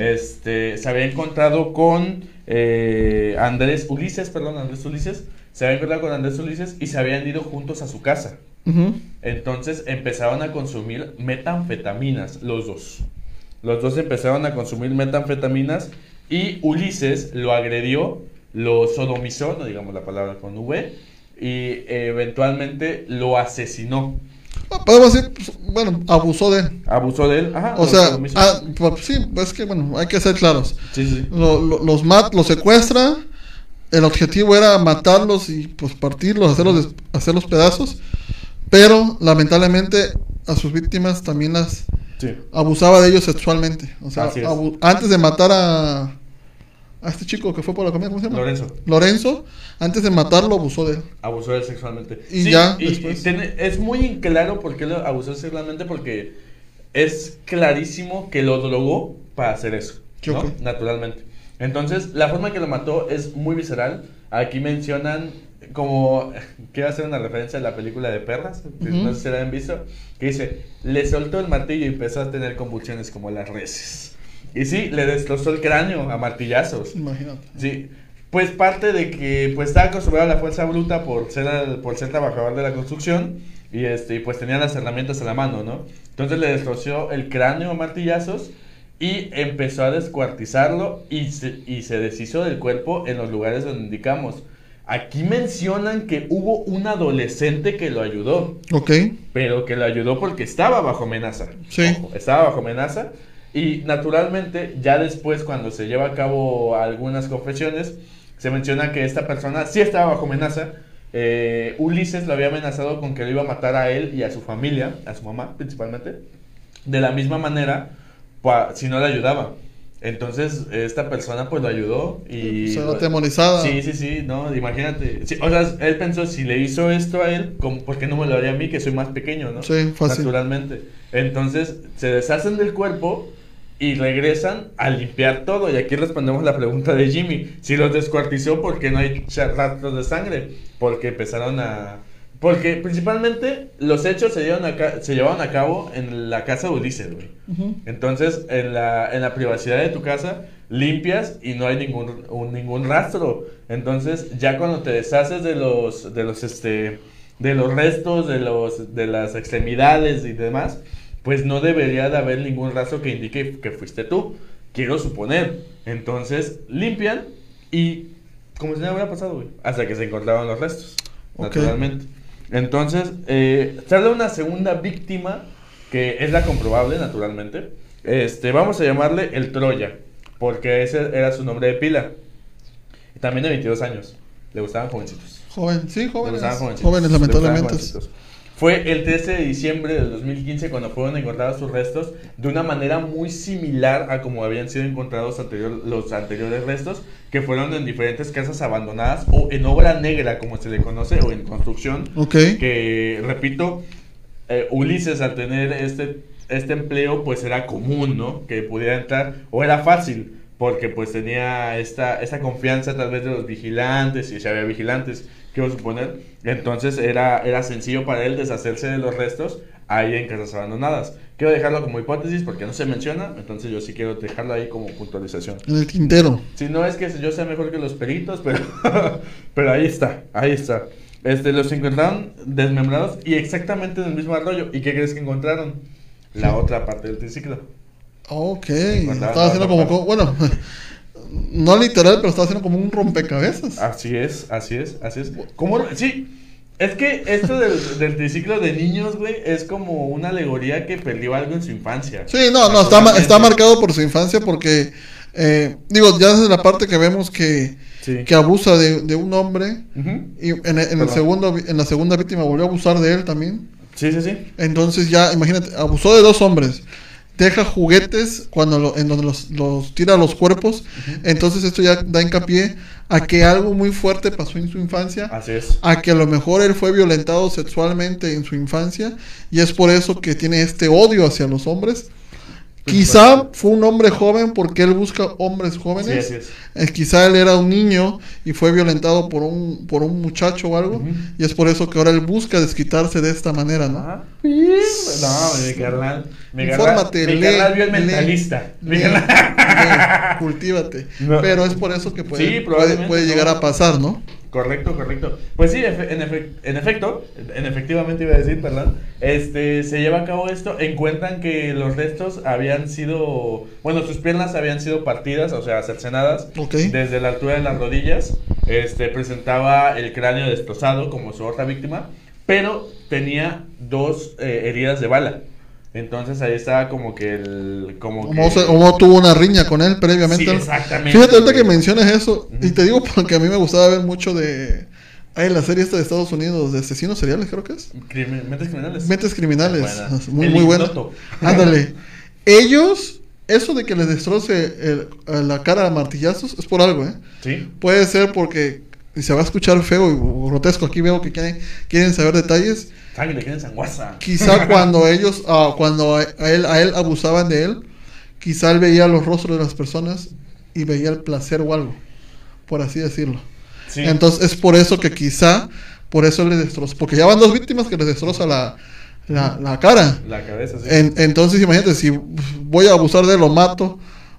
Este, se había encontrado con eh, Andrés Ulises, perdón, Andrés Ulises. Se había encontrado con Andrés Ulises y se habían ido juntos a su casa. Entonces empezaron a consumir metanfetaminas, los dos. Los dos empezaron a consumir metanfetaminas y Ulises lo agredió, lo sodomizó, no digamos la palabra con V, y eventualmente lo asesinó. Ah, Podemos decir, pues, bueno, abusó de él. Abusó de él. Ajá, O sea, ah, pues, sí, pues que bueno, hay que ser claros. sí, sí. Lo- lo- los mat, los secuestra. El objetivo era matarlos y pues partirlos, hacerlos, hacerlos pedazos. Pero lamentablemente a sus víctimas también las sí. abusaba de ellos sexualmente. O sea, abu- antes de matar a, a este chico que fue por la comida, ¿cómo se llama? Lorenzo. Lorenzo, antes de matarlo abusó de él. Abusó de él sexualmente. Y ya, y- después. y tiene- es muy claro por qué lo abusó sexualmente, porque es clarísimo que lo drogó para hacer eso, ¿no? Naturalmente. Entonces, la forma que lo mató es muy visceral. Aquí mencionan como, quiero hacer una referencia a la película de perras, que no sé si la han visto, que dice, le soltó el martillo y empezó a tener convulsiones como las reses. Y sí, le destrozó el cráneo a martillazos. Imagínate. Sí, pues parte de que pues estaba acostumbrado a la fuerza bruta por ser por ser trabajador de la construcción y este pues tenía las herramientas a la mano, ¿no? Entonces le destrozó el cráneo a martillazos y empezó a descuartizarlo y se, y se deshizo del cuerpo en los lugares donde indicamos. Aquí mencionan que hubo un adolescente que lo ayudó, Ok. pero que lo ayudó porque estaba bajo amenaza. Sí. Ojo, estaba bajo amenaza. Y naturalmente, ya después, cuando se lleva a cabo algunas confesiones, se menciona que esta persona sí estaba bajo amenaza. Eh, Ulises lo había amenazado con que lo iba a matar a él y a su familia, a su mamá principalmente, de la misma manera, si no le ayudaba. Entonces, esta persona pues lo ayudó y... Se va atemorizada. Sí, sí, sí, no, imagínate. Sí, o sea, él pensó, si le hizo esto a él, ¿cómo- ¿por qué no me lo haría a mí, que soy más pequeño, no? Sí, fácil. Naturalmente. Entonces, se deshacen del cuerpo y regresan a limpiar todo. Y aquí respondemos la pregunta de Jimmy. Si los descuartizó, ¿por qué no hay rastros de sangre? Porque empezaron a... Porque principalmente los hechos se, llevan a ca- se llevaron a cabo en la casa de Ulises, güey. Entonces, en la, en la privacidad de tu casa, limpias y no hay ningún, un- ningún rastro. Entonces, ya cuando te deshaces de los, de los, este, de los restos, de los, de las extremidades y demás, pues no debería de haber ningún rastro que indique que fuiste tú. Quiero suponer. Entonces, limpian y como si nada hubiera pasado, güey. Hasta que se encontraron los restos. Naturalmente. Entonces, eh, sale una segunda víctima que es la comprobable, naturalmente. Este, vamos a llamarle el Troya, porque ese era su nombre de pila. Y también de 22 años. Le gustaban jovencitos. Joven, sí, Le jóvenes. gustaban jovencitos. Jóvenes, Le gustaban lamentablemente. jovencitos. Fue el 13 de diciembre del 2015 cuando fueron encontrados sus restos de una manera muy similar a como habían sido encontrados anterior- los anteriores restos, que fueron en diferentes casas abandonadas o en obra negra, como se le conoce, o en construcción, Ok. que repito, eh, Ulises al tener este, este empleo pues era común, ¿no? Que pudiera entrar, o era fácil, porque pues tenía esta, esta confianza tal vez de los vigilantes, y si había vigilantes, quiero suponer, entonces era, era sencillo para él deshacerse de los restos ahí en casas abandonadas. Quiero dejarlo como hipótesis porque no se menciona, entonces yo sí quiero dejarlo ahí como puntualización. En el tintero. Si no es que yo sea mejor que los peritos, pero, pero ahí está, ahí está. Este, los encontraron desmembrados y exactamente en el mismo arroyo. ¿Y qué crees que encontraron? La otra parte del triciclo. Ok. Estaba haciendo como, bueno, no literal, pero estaba haciendo como un rompecabezas. Así es, así es, así es. ¿Cómo? Sí, es que esto del, del triciclo de niños, güey, es como una alegoría que perdió algo en su infancia. Sí, no, no, está, está marcado por su infancia porque, eh, digo, ya desde la parte que vemos que, Sí. que abusa de, de un hombre y en, el- en el segundo, en la segunda víctima volvió a abusar de él también. Sí, sí, sí. Entonces ya, imagínate, abusó de dos hombres. Deja juguetes cuando lo- en donde los, los tira a los cuerpos. Entonces esto ya da hincapié a que algo muy fuerte pasó en su infancia. Así es. A que a lo mejor él fue violentado sexualmente en su infancia y es por eso que tiene este odio hacia los hombres. Quizá fue un hombre joven porque él busca hombres jóvenes. Eh, quizá él era un niño y fue violentado por un, por un muchacho o algo. Y es por eso que ahora él busca desquitarse de esta manera, ¿no? Ajá. No, mi carnal. Mi carnal, Infórmate, mi carnal vio el mentalista. Lee, lee, cultívate. No. Pero es por eso que puede, Sí, puede, llegar a pasar, ¿no? Correcto, correcto. Pues sí, en, efe- en efecto, en efectivamente iba a decir, perdón, este, se lleva a cabo esto, encuentran que los restos habían sido, bueno, sus piernas habían sido partidas, o sea, cercenadas, Ok. desde la altura de las rodillas, este, presentaba el cráneo destrozado como su otra víctima, pero tenía dos eh, heridas de bala. Entonces ahí estaba como que el... Como que... se- tuvo una riña con él previamente. Exactamente. Fíjate ahorita que mencionas eso. Y te digo porque a mí me gustaba ver mucho de. Hay la serie esta de Estados Unidos, de asesinos seriales, creo que es. Crimi- Mentes criminales. Mentes criminales. Buena. Muy, El muy buena. Ándale. Ellos, eso de que les destroce el- la cara a martillazos, es por algo, ¿eh? Sí. Puede ser porque y se va a escuchar feo y grotesco. Aquí veo que quieren, quieren saber detalles. Sangre, quieren sanguaza. Quizá cuando ellos, ah, cuando a, él, a él abusaban de él, quizá él veía los rostros de las personas y veía el placer o algo, por así decirlo. Sí. Entonces es por eso que quizá, por eso le destrozó, porque ya van dos víctimas que les destroza la, la, la cara. La cabeza, sí. En- entonces imagínate, si voy a abusar de él, lo mato,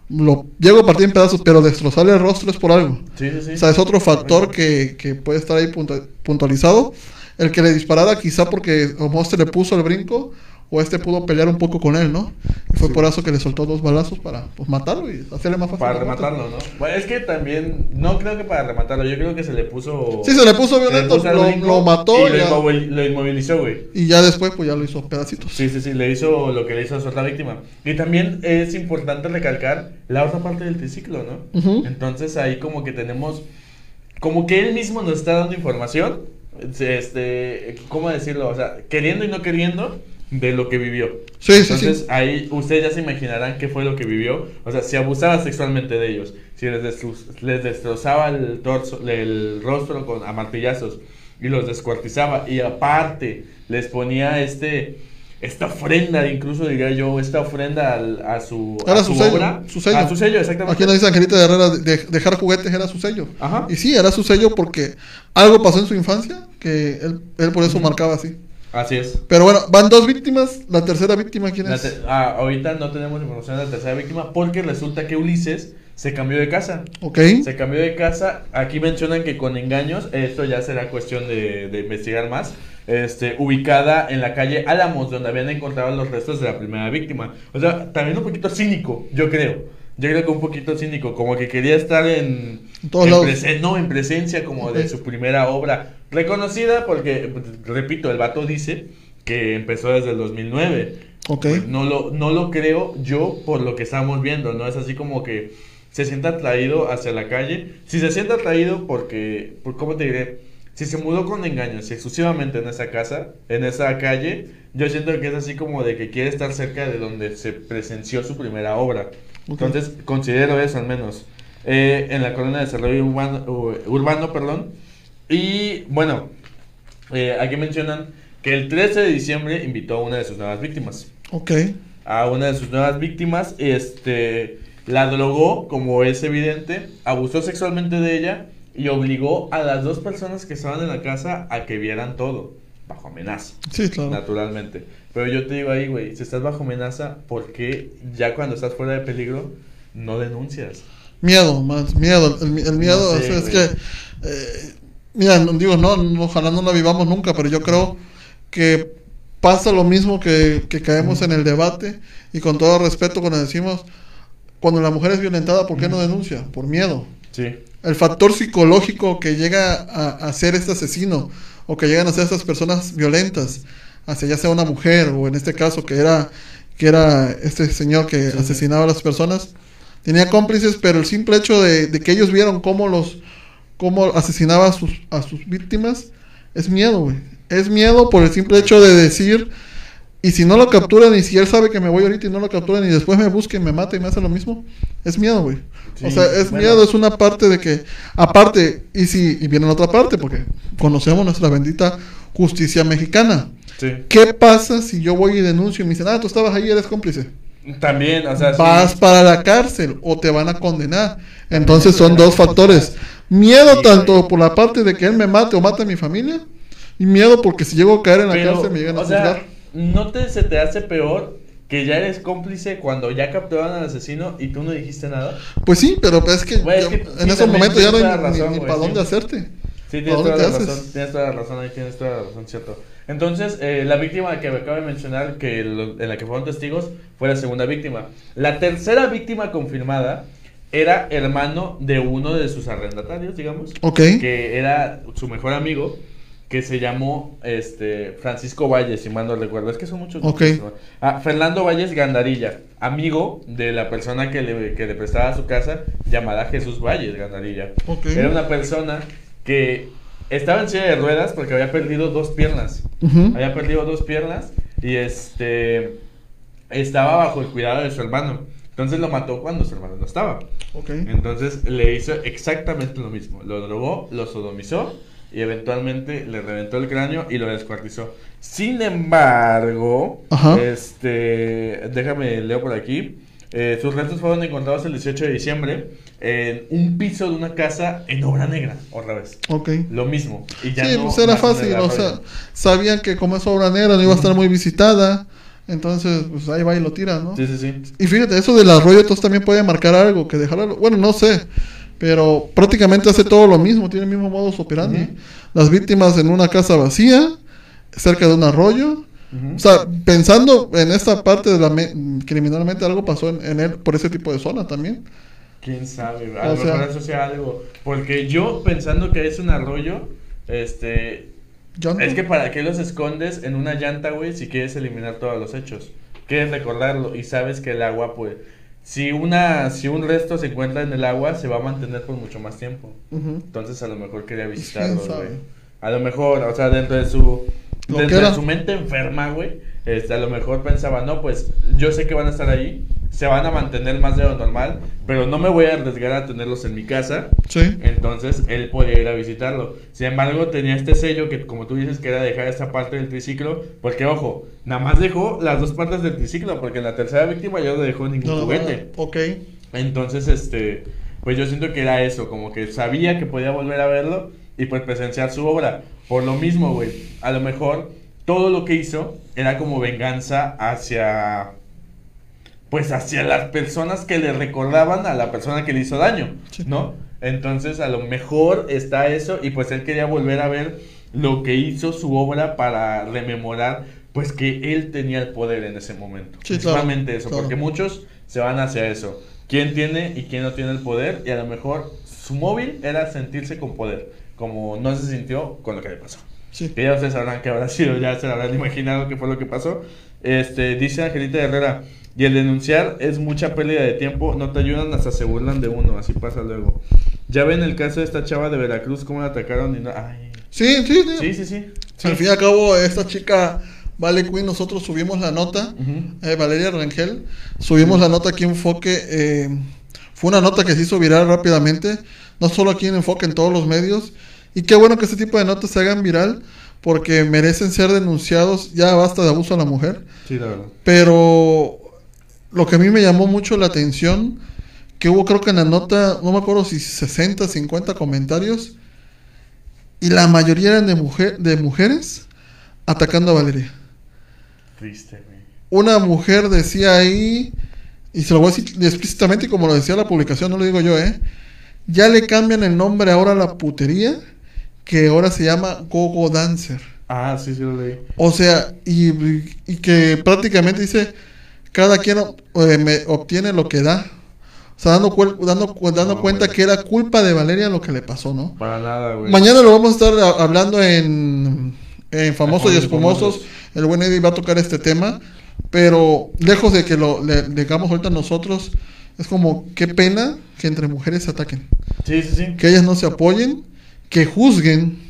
lo llego a partir en pedazos, pero destrozarle el rostro es por algo. Sí, sí, sí. O sea, es otro factor que, que puede estar ahí puntu- puntualizado. El que le disparara quizá porque o este le puso el brinco o este pudo pelear un poco con él, ¿no? Y fue Sí. por eso que le soltó dos balazos para pues, matarlo y hacerle más fácil. Para rematarlo, ¿no? Bueno, es que también, no creo que para rematarlo, yo creo que se le puso... Sí, se le puso le violento, lo, mató y lo, ya- inmovil- lo inmovilizó, güey. y ya después pues ya lo hizo pedacitos. Sí, sí, sí, le hizo lo que le hizo a su otra víctima. Y también es importante recalcar la otra parte del triciclo, ¿no? Entonces ahí como que tenemos, como que él mismo nos está dando información, este, ¿cómo decirlo? O sea, queriendo y no queriendo de lo que vivió. Sí, Entonces sí. ahí ustedes ya se imaginarán qué fue lo que vivió. O sea, si abusaba sexualmente de ellos, si les, les destrozaba el torso, el rostro con a martillazos y los descuartizaba y aparte les ponía este esta ofrenda, incluso diría yo, esta ofrenda al- a su, a Era su sello, obra. su sello. A su sello, exactamente. Aquí nos dice Angelita de Herrera, de, de- dejar juguetes era su sello. Ajá. Y sí, era su sello porque algo pasó en su infancia que él, él por eso marcaba así. Así es. Pero bueno, van dos víctimas. La tercera víctima, ¿quién es? ah, ahorita no tenemos información de la tercera víctima porque resulta que Ulises se cambió de casa. Ok. Se cambió de casa. Aquí mencionan que con engaños, esto ya será cuestión de, de investigar más. Este, ubicada en la calle Álamos, donde habían encontrado los restos de la primera víctima. O sea, también un poquito cínico, yo creo. Yo creo que un poquito cínico, como que quería estar en, todos en lados. no, en presencia como de su primera obra reconocida, porque, repito, el vato dice que empezó desde el 2009. Ok. Pues no lo, no lo creo yo por lo que estamos viendo, ¿no? Es así como que se sienta atraído hacia la calle. Si se siente atraído porque, por, ¿cómo te diré? Si se mudó con engaños y exclusivamente en esa casa, en esa calle, yo siento que es así como de que quiere estar cerca de donde se presenció su primera obra. Ok. Entonces, considero eso al menos. Eh, en la colonia de desarrollo urbano, u- urbano, perdón. Y bueno, eh, aquí mencionan que el 13 de diciembre invitó a una de sus nuevas víctimas Ok. a una de sus nuevas víctimas, este, la drogó, como es evidente, abusó sexualmente de ella y obligó a las dos personas que estaban en la casa a que vieran todo, bajo amenaza, Sí, claro. naturalmente. Pero yo te digo ahí, güey, si estás bajo amenaza, ¿por qué ya cuando estás fuera de peligro no denuncias? Miedo, más miedo. El, el miedo No sé, o sea, es que. eh, mira, no- digo, no, no, ojalá no la vivamos nunca, pero yo creo que pasa lo mismo que, que caemos en el debate y con todo respeto cuando decimos, cuando la mujer es violentada, ¿por qué no denuncia? Por miedo. Sí, El factor psicológico que llega a, a ser este asesino o que llegan a ser estas personas violentas, hacia ya sea una mujer o en este caso que era, que era este señor que sí. asesinaba a las personas, tenía cómplices, pero el simple hecho de, de que ellos vieron cómo los cómo asesinaba a sus, a sus víctimas es miedo, güey. Es miedo por el simple hecho de decir Y si no lo capturan y si él sabe que me voy ahorita y no lo capturan y después me busquen, me mata y me hace lo mismo, es miedo, güey. o sea, es bueno. miedo, es una parte de que, aparte, y si, y viene la otra parte, porque conocemos nuestra bendita justicia mexicana. Sí. ¿Qué pasa si yo voy y denuncio y me dicen, ah, tú estabas ahí, eres cómplice? También, o sea, sí. Vas para la cárcel o te van a condenar. Entonces son dos factores. Miedo tanto por la parte de que él me mate o mate a mi familia. Y miedo porque si llego a caer en la Pero, cárcel me llegan a o sea, juzgar. ¿no te, se te hace peor que ya eres cómplice cuando ya capturaron al asesino y tú no dijiste nada? Pues sí, pero es que, Güey, es que en sí, esos momentos ya no hay ni, razón, ni güey, para sí. dónde hacerte. Sí, tienes ¿A dónde toda la razón, tienes toda la razón, ahí tienes toda la razón, cierto. Entonces, eh, la víctima que me acaba de mencionar, que lo- en la que fueron testigos, fue la segunda víctima. La tercera víctima confirmada era hermano de uno de sus arrendatarios, digamos, Ok. que era su mejor amigo, que se llamó este Francisco Valles, si mal no recuerdo. Es que son muchos. Ok. Ah, Fernando Valles Gandarilla, amigo de la persona que le, que le prestaba su casa, llamada Jesús Valles Gandarilla. Ok. Era una persona que estaba en silla de ruedas porque había perdido dos piernas. Había perdido dos piernas y este estaba bajo el cuidado de su hermano. Entonces lo mató cuando su hermano no estaba. Entonces le hizo exactamente lo mismo. Lo drogó, lo sodomizó y eventualmente le reventó el cráneo y lo descuartizó. Sin embargo, Ajá. este, déjame leo por aquí. Eh, sus restos fueron encontrados el 18 de diciembre en un piso de una casa en obra negra, otra vez. Ok. Lo mismo. Y ya Sí, no pues era fácil, o sea, arroyo. sabían que como es obra negra no iba a estar muy visitada, entonces pues ahí va y lo tira, ¿no? Sí, sí, sí. Y fíjate, eso del arroyo entonces también puede marcar algo, que dejarlo, bueno, no sé, pero prácticamente hace todo lo mismo, tiene el mismo modus operandi. Ujú. Las víctimas en una casa vacía, cerca de un arroyo. O sea, pensando en esta parte de la me- criminalmente algo pasó en, en él por ese tipo de zona también. Quién sabe, a O lo mejor eso sea algo. Porque yo pensando que es un arroyo, este. No- Es que para qué los escondes en una llanta, güey, si quieres eliminar todos los hechos. Quieres recordarlo y sabes que el agua, pues. Si una, si un resto se encuentra en el agua, se va a mantener por mucho más tiempo. Entonces a lo mejor quería ¿Quién visitarlo, güey. A lo mejor, o sea, dentro de su dentro de su mente enferma, güey, este, a lo mejor pensaba, no, pues yo sé que van a estar ahí, se van a mantener más de lo normal, pero no me voy a arriesgar a tenerlos en mi casa. Sí. Entonces él podía ir a visitarlo. Sin embargo, tenía este sello que, como tú dices, que era dejar esta parte del triciclo. Porque, ojo, nada más dejó las dos partes del triciclo. Porque en la tercera víctima ya no dejó ningún No, juguete. no, Ok. Entonces, este, pues yo siento que era eso, como que sabía que podía volver a verlo y pues presenciar su obra. Por lo mismo, güey, a lo mejor todo lo que hizo era como venganza hacia, pues hacia las personas que le recordaban a la persona que le hizo daño. ¿no? Entonces, a lo mejor está eso y pues él quería volver a ver lo que hizo su obra para rememorar pues que él tenía el poder en ese momento. Sí, claro, eso, claro. porque muchos se van hacia eso. ¿Quién tiene y quién no tiene el poder? Y a lo mejor su móvil era sentirse con poder, como no se sintió con lo que le pasó. Sí. Que ya ustedes sabrán que habrá sido, ya se habrán imaginado qué fue lo que pasó. Este, dice Angelita Herrera, y el denunciar es mucha pérdida de tiempo, no te ayudan, hasta se burlan de uno, así pasa luego. Ya ven el caso de esta chava de Veracruz, cómo la atacaron y no... Ay. Sí, sí, sí. Sí, sí, sí. Al fin y al cabo, esta chica, Vale Queen, nosotros subimos la nota, eh, Valeria Rangel, subimos la nota aquí en Enfoque. eh, fue una nota que se hizo viral rápidamente, no solo aquí en Enfoque, en todos los medios. Y qué bueno que este tipo de notas se hagan viral, porque merecen ser denunciados. Ya basta de abuso a la mujer. Sí, la verdad. Pero lo que a mí me llamó mucho la atención, que hubo creo que en la nota, no me acuerdo si 60, 50 comentarios, y la mayoría eran de, mujer, de mujeres atacando a Valeria. Triste, güey. Una mujer decía ahí, y se lo voy a decir explícitamente como lo decía la publicación, no lo digo yo, ¿eh? Ya le cambian el nombre ahora a la putería, que ahora se llama Gogo Dancer. Ah, sí, sí lo leí. O sea, y, y que prácticamente dice, cada quien eh, me obtiene lo que da. O sea, dando, dando, cu- dando No, cuenta güey. que era culpa de Valeria lo que le pasó, ¿no? Para nada, güey. Mañana lo vamos a estar a- hablando en, en Famosos y Espumosos. El buen Eddie va a tocar este tema. Pero lejos de que lo le, digamos ahorita nosotros, es como qué pena que entre mujeres se ataquen. Sí, sí, sí. Que ellas no se apoyen, que juzguen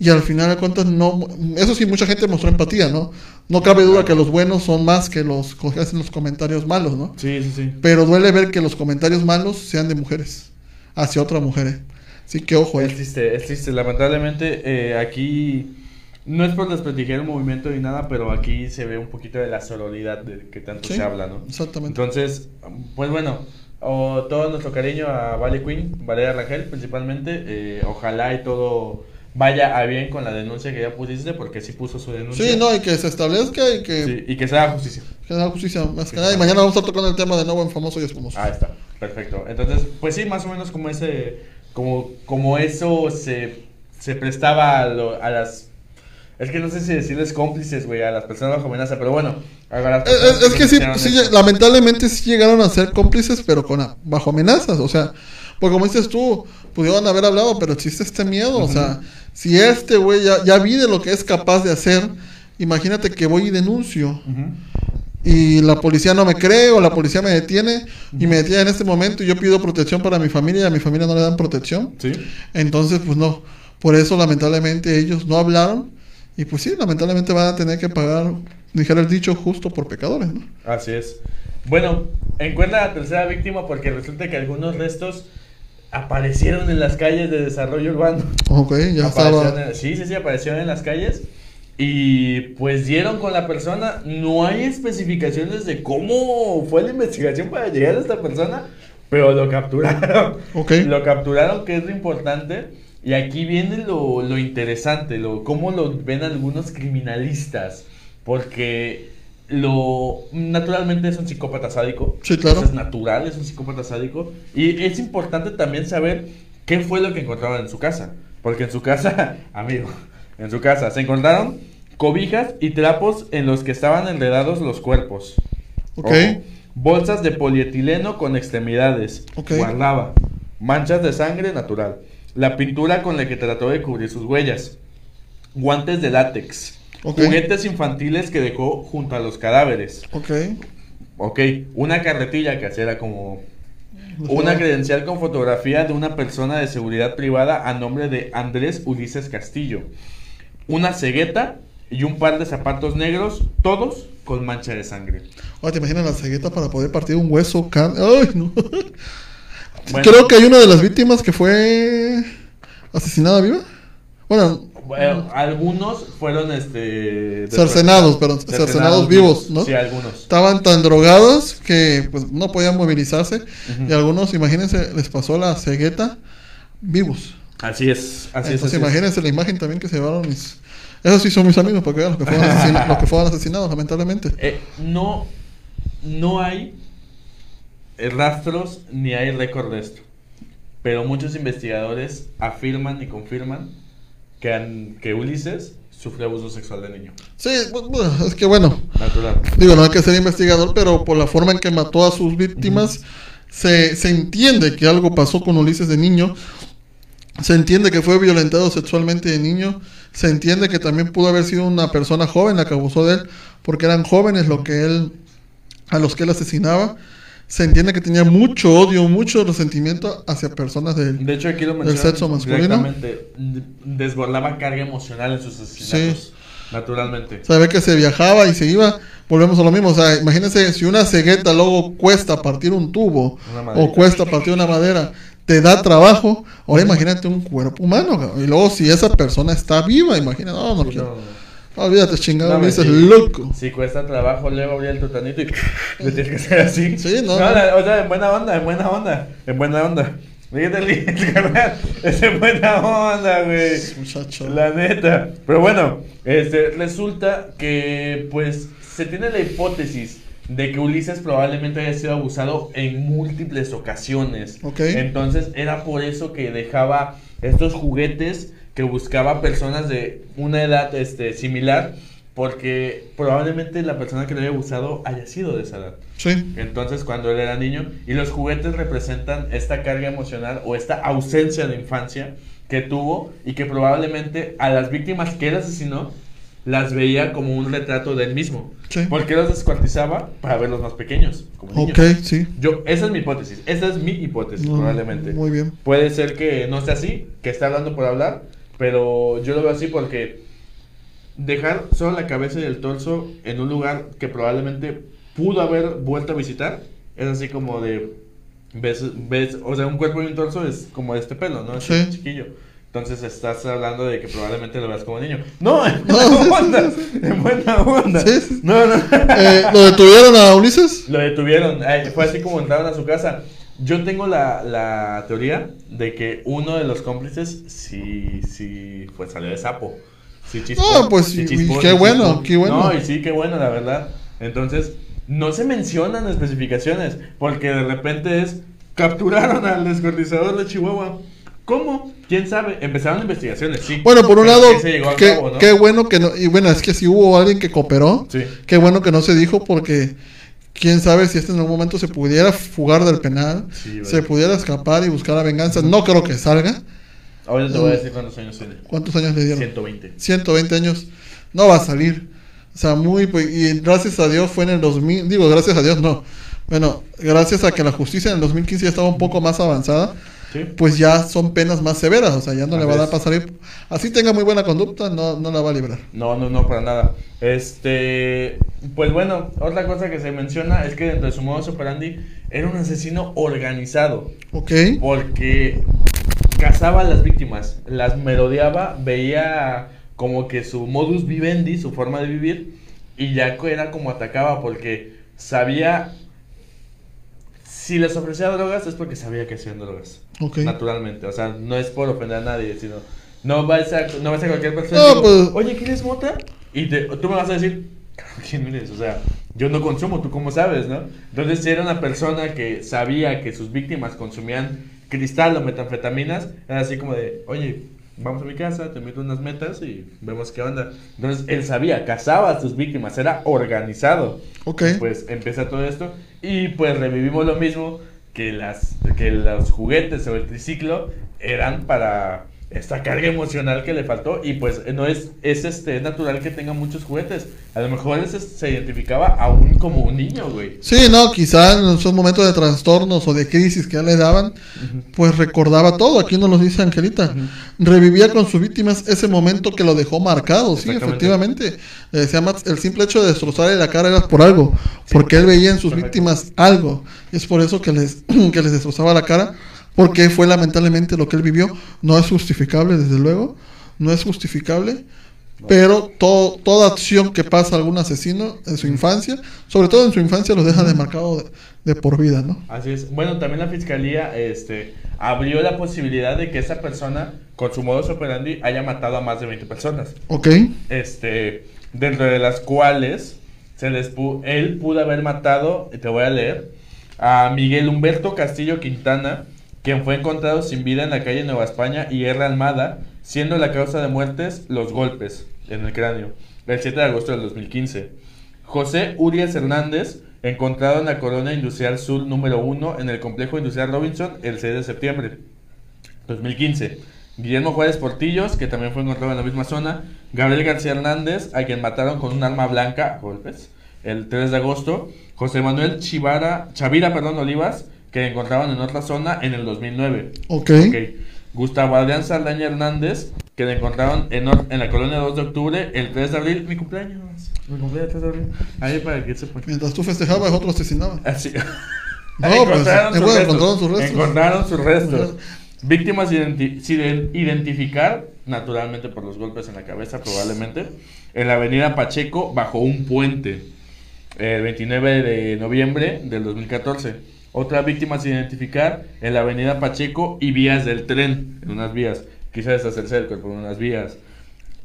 Y al final de cuentas, no, eso sí, mucha gente mostró empatía, ¿no? No cabe duda que los buenos son más que los que hacen los comentarios malos, ¿no? Sí, sí, sí. Pero duele ver que los comentarios malos sean de mujeres, hacia otras mujeres. Así que ojo Es ahí. triste, es triste. Lamentablemente, eh, aquí no es por desprestigiar el movimiento ni nada, pero aquí se ve un poquito de la sororidad de que tanto Sí, se habla, ¿no? Exactamente. Entonces, pues bueno, o- todo nuestro cariño a Vale Queen, Valeria Rangel principalmente. eh, ojalá y todo vaya a bien con la denuncia que ya pusiste, porque sí puso su denuncia. Sí, no, y que se establezca y que, Sí, y que se haga justicia. que haga justicia más que nada. Y mañana vamos a estar tocando el tema de nuevo en Famoso y Espumoso. Ahí está, perfecto. Entonces, pues sí, más o menos como ese, como, como eso se, se prestaba a, lo- a las, es que no sé si decirles cómplices, güey, a las personas bajo amenaza, pero bueno, a las Es, es que sí, sí, lamentablemente sí llegaron a ser cómplices, pero con a- bajo amenazas, o sea, pues como dices tú, pudieron haber hablado, pero existe este miedo, o sea, si este güey ya, ya vi de lo que es capaz de hacer, imagínate que voy y denuncio, y la policía no me cree, o la policía me detiene, y me detiene en este momento, y yo pido protección para mi familia, y a mi familia no le dan protección, Sí, entonces pues no, por eso lamentablemente ellos no hablaron, y pues sí, lamentablemente van a tener que pagar, dijera el dicho, justo por pecadores, ¿no? así es. Bueno, encuentra a la tercera víctima porque resulta que algunos restos aparecieron en las calles de desarrollo urbano. Ok, ya estaba. en- sí, sí, sí, aparecieron en las calles. Y pues dieron con la persona. No hay especificaciones de cómo fue la investigación para llegar a esta persona. Pero lo capturaron. Ok. Lo capturaron, que es lo importante. Y aquí viene lo, lo interesante, lo, cómo lo ven algunos criminalistas. Porque lo naturalmente es un psicópata sádico. Sí, claro. Eso es natural, es un psicópata sádico. Y es importante también saber qué fue lo que encontraron en su casa. Porque en su casa, amigo, en su casa se encontraron cobijas y trapos en los que estaban enredados los cuerpos. Ok. Ojo. Bolsas de polietileno con extremidades. Ok. Guardaba. Manchas de sangre natural. La pintura con la que trató de cubrir sus huellas. Guantes de látex. Ok. Juguetes infantiles que dejó junto a los cadáveres. Ok. Ok, una carretilla que así era como una credencial con fotografía de una persona de seguridad privada a nombre de Andrés Ulises Castillo. Una cegueta y un par de zapatos negros, todos con mancha de sangre. Ahora te imaginas la cegueta para poder partir un hueso. can- Ay, no. Bueno. Creo que hay una de las víctimas que fue asesinada viva. Bueno, Bueno, algunos fueron este Cercenados, perdón, cercenados vivos, ¿no? Sí, algunos. estaban tan drogados que pues, no podían movilizarse. Y algunos, imagínense, les pasó la cegueta vivos. Así es, así es. Entonces, es. imagínense la imagen también que se llevaron mis. Esos sí son mis amigos, porque vean los que fueron, asesin- los que fueron asesinados, lamentablemente. Eh, no, no hay rastros ni hay récord de esto. Pero muchos investigadores afirman y confirman que, han- que Ulises sufrió abuso sexual de niño. Sí, es que bueno, Natural. digo, no hay que ser investigador, pero por la forma en que mató a sus víctimas, se, se entiende que algo pasó con Ulises de niño. Se entiende que fue violentado sexualmente de niño. Se entiende que también pudo haber sido una persona joven la que abusó de él, porque eran jóvenes lo que él, a los que él asesinaba. Se entiende que tenía mucho odio, mucho resentimiento hacia personas de él. De hecho, aquí lo ¿Del sexo masculino? Desbordaba carga emocional en sus asesinatos. Naturalmente. Se ve que se viajaba y se iba. Volvemos a lo mismo. O sea, imagínense si una cegueta luego cuesta partir un tubo o cuesta partir una madera, te da trabajo. Ahora imagínate un cuerpo humano. Y luego si esa persona está viva, imagínate. No, no. No, Olvídate, chingado, No, me dices sí. loco. Si cuesta trabajo, luego abrir el tutanito y le tienes que hacer así. Sí, no, No, la- o sea, en buena onda, en buena onda, en buena onda. Fíjate el es en buena onda, güey. Muchacho. La neta. Pero bueno, este, resulta que, pues, se tiene la hipótesis de que Ulises probablemente haya sido abusado en múltiples ocasiones. Ok. Entonces, era por eso que dejaba estos juguetes que buscaba personas de una edad este, similar, porque probablemente la persona que lo haya abusado haya sido de esa edad. Sí. Entonces, cuando él era niño, y los juguetes representan esta carga emocional o esta ausencia de infancia que tuvo y que probablemente a las víctimas que él asesinó las veía como un retrato de él mismo. Sí. Porque los descuartizaba para verlos más pequeños. Como niños. Ok, sí. Yo, esa es mi hipótesis. Esa es mi hipótesis, No, probablemente. Muy bien. Puede ser que no sea así, que esté hablando por hablar, Pero yo lo veo así porque dejar solo la cabeza y el torso en un lugar que probablemente pudo haber vuelto a visitar es así como de ves ves o sea un cuerpo y un torso es como este pelo no es Sí. chiquillo. Entonces estás hablando de que probablemente lo veas como niño. No en No, buena sí, sí, onda sí, en buena onda. No no. Eh, ¿Lo detuvieron a Ulises? lo detuvieron. Ay, fue así como entraron a su casa yo tengo la, la teoría de que uno de los cómplices sí sí pues salió de sapo sí chispó, Ah, pues, sí y- chispó, y qué sí bueno, chispó. qué bueno. no y sí qué bueno la verdad entonces no se mencionan especificaciones porque de repente es capturaron al descuartizador de Chihuahua ¿Cómo? ¿Quién sabe? Empezaron investigaciones, sí. Bueno, por un Pero lado, qué, cabo, ¿no? qué bueno que no. Y bueno, es que si hubo alguien que cooperó, Sí. qué bueno que no se dijo porque quién sabe si este en algún momento se pudiera fugar del penal, Sí, se pudiera escapar y buscar la venganza. No creo que salga. Ahora te voy a decir cuántos años tiene. ¿Cuántos años le dieron? 120. 120 años. No va a salir. O sea, muy. pues, Y gracias a Dios fue en el 2000. Digo, gracias a Dios no. Bueno, gracias a que la justicia en el 2015 ya estaba un poco más avanzada, ¿Sí? pues ya son penas más severas. O sea, ya no le va a dar para salir. Así tenga muy buena conducta, no, no la va a librar. No, no, no, para nada. Este, pues bueno, otra cosa que se menciona es que dentro de su modus operandi era un asesino organizado, ¿Ok? porque cazaba a las víctimas, las merodeaba, veía como que su modus vivendi, su forma de vivir, y ya era como atacaba, porque sabía, si les ofrecía drogas es porque sabía que hacían drogas. Ok. naturalmente. O sea, no es por ofender a nadie, sino no vas a, no vas a cualquier persona. No, pues- Oye, ¿quieres mota? Y te- tú me vas a decir, ¿quién eres? O sea, yo no consumo, tú cómo sabes, ¿no? Entonces, si era una persona que sabía que sus víctimas consumían cristal o metanfetaminas, era así como de, oye, vamos a mi casa, te invito unas metas y vemos qué onda. Entonces, él sabía, cazaba a sus víctimas, era organizado Ok. pues empieza todo esto y pues revivimos lo mismo que las que los juguetes o el triciclo eran para esta carga emocional que le faltó y pues no es es este es natural que tenga muchos juguetes a lo mejor él se, identificaba aún como un niño güey Sí, no, quizá en esos momentos de trastornos o de crisis que ya le daban, pues recordaba todo. Aquí nos lo dice Angelita. Revivía con sus víctimas ese momento que lo dejó marcado. Sí, efectivamente. Le decía Max, el simple hecho de destrozarle la cara era por algo. Porque él veía en sus víctimas algo. Y es por eso que les, que les destrozaba la cara. Porque fue lamentablemente lo que él vivió. No es justificable, desde luego. No es justificable. Pero todo, toda acción que pasa a algún asesino en su infancia, sobre todo en su infancia, lo deja demarcado de, de por vida, ¿no? así es bueno también la fiscalía este abrió la posibilidad de que esa persona con su modus operandi haya matado a más de 20 personas Ok, este, dentro de las cuales se les pu- él pudo haber matado, y te voy a leer, a Miguel Humberto Castillo Quintana, quien fue encontrado sin vida en la calle Nueva España y R. Almada, siendo la causa de muertes los golpes en el cráneo, el 7 de agosto del 2015. José Urias Hernández, encontrado en la colonia industrial sur número 1 en el complejo industrial Robinson el 6 de septiembre. 2015. Guillermo Juárez Portillos, que también fue encontrado en la misma zona. Gabriel García Hernández, a quien mataron con un arma blanca golpes el 3 de agosto. José Manuel Chivara, Chavira perdón, Olivas, que encontraban en otra zona en el 2009. ok. Ok. Gustavo Adrián Saldaña Hernández, que le encontraron en, en la colonia 2 de octubre el 3 de abril. Mi cumpleaños. Mi cumpleaños 3 de abril. Ahí para que sepan. Mientras tú festejabas, otro asesinaba. Así. No, pues, eh, bueno, encontraron sus restos. Encontraron sus restos. Víctimas identi- sin identificar, naturalmente por los golpes en la cabeza, probablemente, en la avenida Pacheco, bajo un puente, el 29 de noviembre del 2014. Otra víctima sin identificar en la avenida Pacheco y vías del tren, en unas vías. Quise deshacerse del cuerpo en unas vías.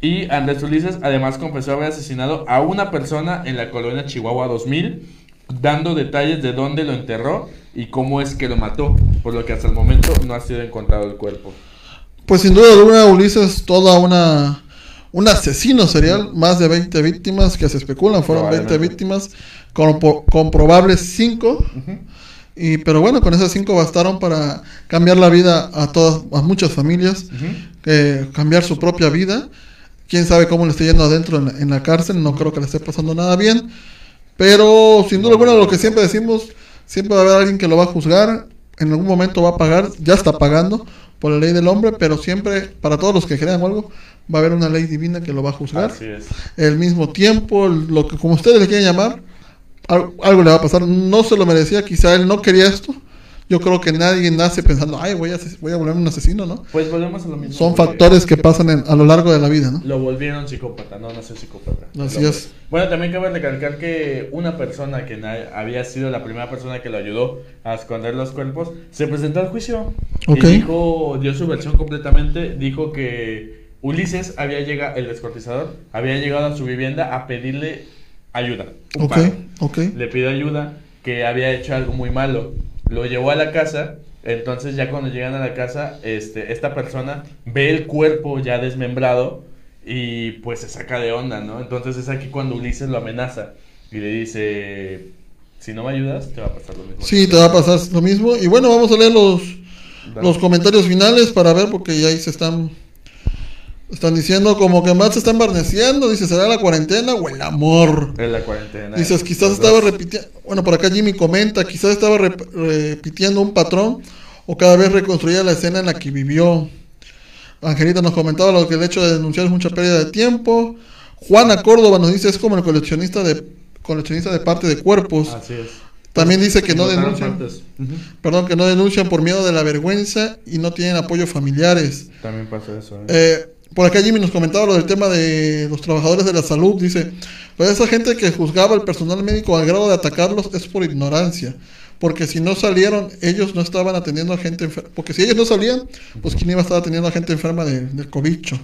Y Andrés Ulises además confesó haber asesinado a una persona en la colonia Chihuahua 2000, dando detalles de dónde lo enterró y cómo es que lo mató, por lo que hasta el momento no ha sido encontrado el cuerpo. Pues sin duda alguna, Ulises, toda una. Un asesino serial, más de 20 víctimas que se especulan, fueron 20 Probablemente. víctimas, compro- comprobables 5. Y, pero bueno, con esas 5 bastaron para cambiar la vida a todas, a muchas familias, eh, cambiar su propia vida. Quién sabe cómo le esté yendo adentro en la, en la cárcel, no creo que le esté pasando nada bien. Pero sin duda alguna, lo que siempre decimos, siempre va a haber alguien que lo va a juzgar, en algún momento va a pagar, ya está pagando por la ley del hombre, pero siempre, para todos los que crean algo, va a haber una ley divina que lo va a juzgar. Así es. El mismo tiempo, lo que como ustedes le quieran llamar, al- algo le va a pasar. No se lo merecía, quizá él no quería esto. Yo creo que nadie nace pensando, ay, voy a, voy a volverme un asesino, ¿no? Pues volvemos a lo mismo. Son factores que pasan en- a lo largo de la vida, ¿no? Lo volvieron psicópata, no nació psicópata. Así es. Bueno, también cabe recalcar que una persona que había sido la primera persona que lo ayudó a esconder los cuerpos se presentó al juicio Ok. y dijo, dio su versión completamente. Dijo que Ulises había llegado, el descortizador, había llegado a su vivienda a pedirle ayuda. un Ok, paro. ok. le pidió ayuda, que había hecho algo muy malo. Lo llevó a la casa, entonces ya cuando llegan a la casa, este, esta persona ve el cuerpo ya desmembrado y pues se saca de onda, ¿no? Entonces es aquí cuando Ulises lo amenaza y le dice, si no me ayudas, te va a pasar lo mismo. Sí, te va a pasar lo mismo. Y bueno, vamos a leer los, Dale. los comentarios finales para ver, porque ya ahí se están. Están diciendo como que Matt se está embarneciendo. Dice, ¿será la cuarentena o el amor? En la cuarentena. Dices, quizás estaba repitiendo. Bueno, por acá Jimmy comenta, quizás estaba rep- repitiendo un patrón o cada vez reconstruía la escena en la que vivió. Angelita nos comentaba lo que el hecho de denunciar es mucha pérdida de tiempo. Juana Córdoba nos dice, es como el coleccionista de coleccionista de parte de cuerpos. Así es. También dice que no denuncian. Perdón, que no denuncian por miedo de la vergüenza y no tienen apoyo familiares. También pasa eso. ¿eh? Eh, por acá Jimmy nos comentaba lo del tema de los trabajadores de la salud. Dice, pues esa gente que juzgaba al personal médico al grado de atacarlos es por ignorancia. Porque si no salieron, ellos no estaban atendiendo a gente enferma. Porque si ellos no salían, pues quién iba a estar atendiendo a gente enferma de- del cobicho.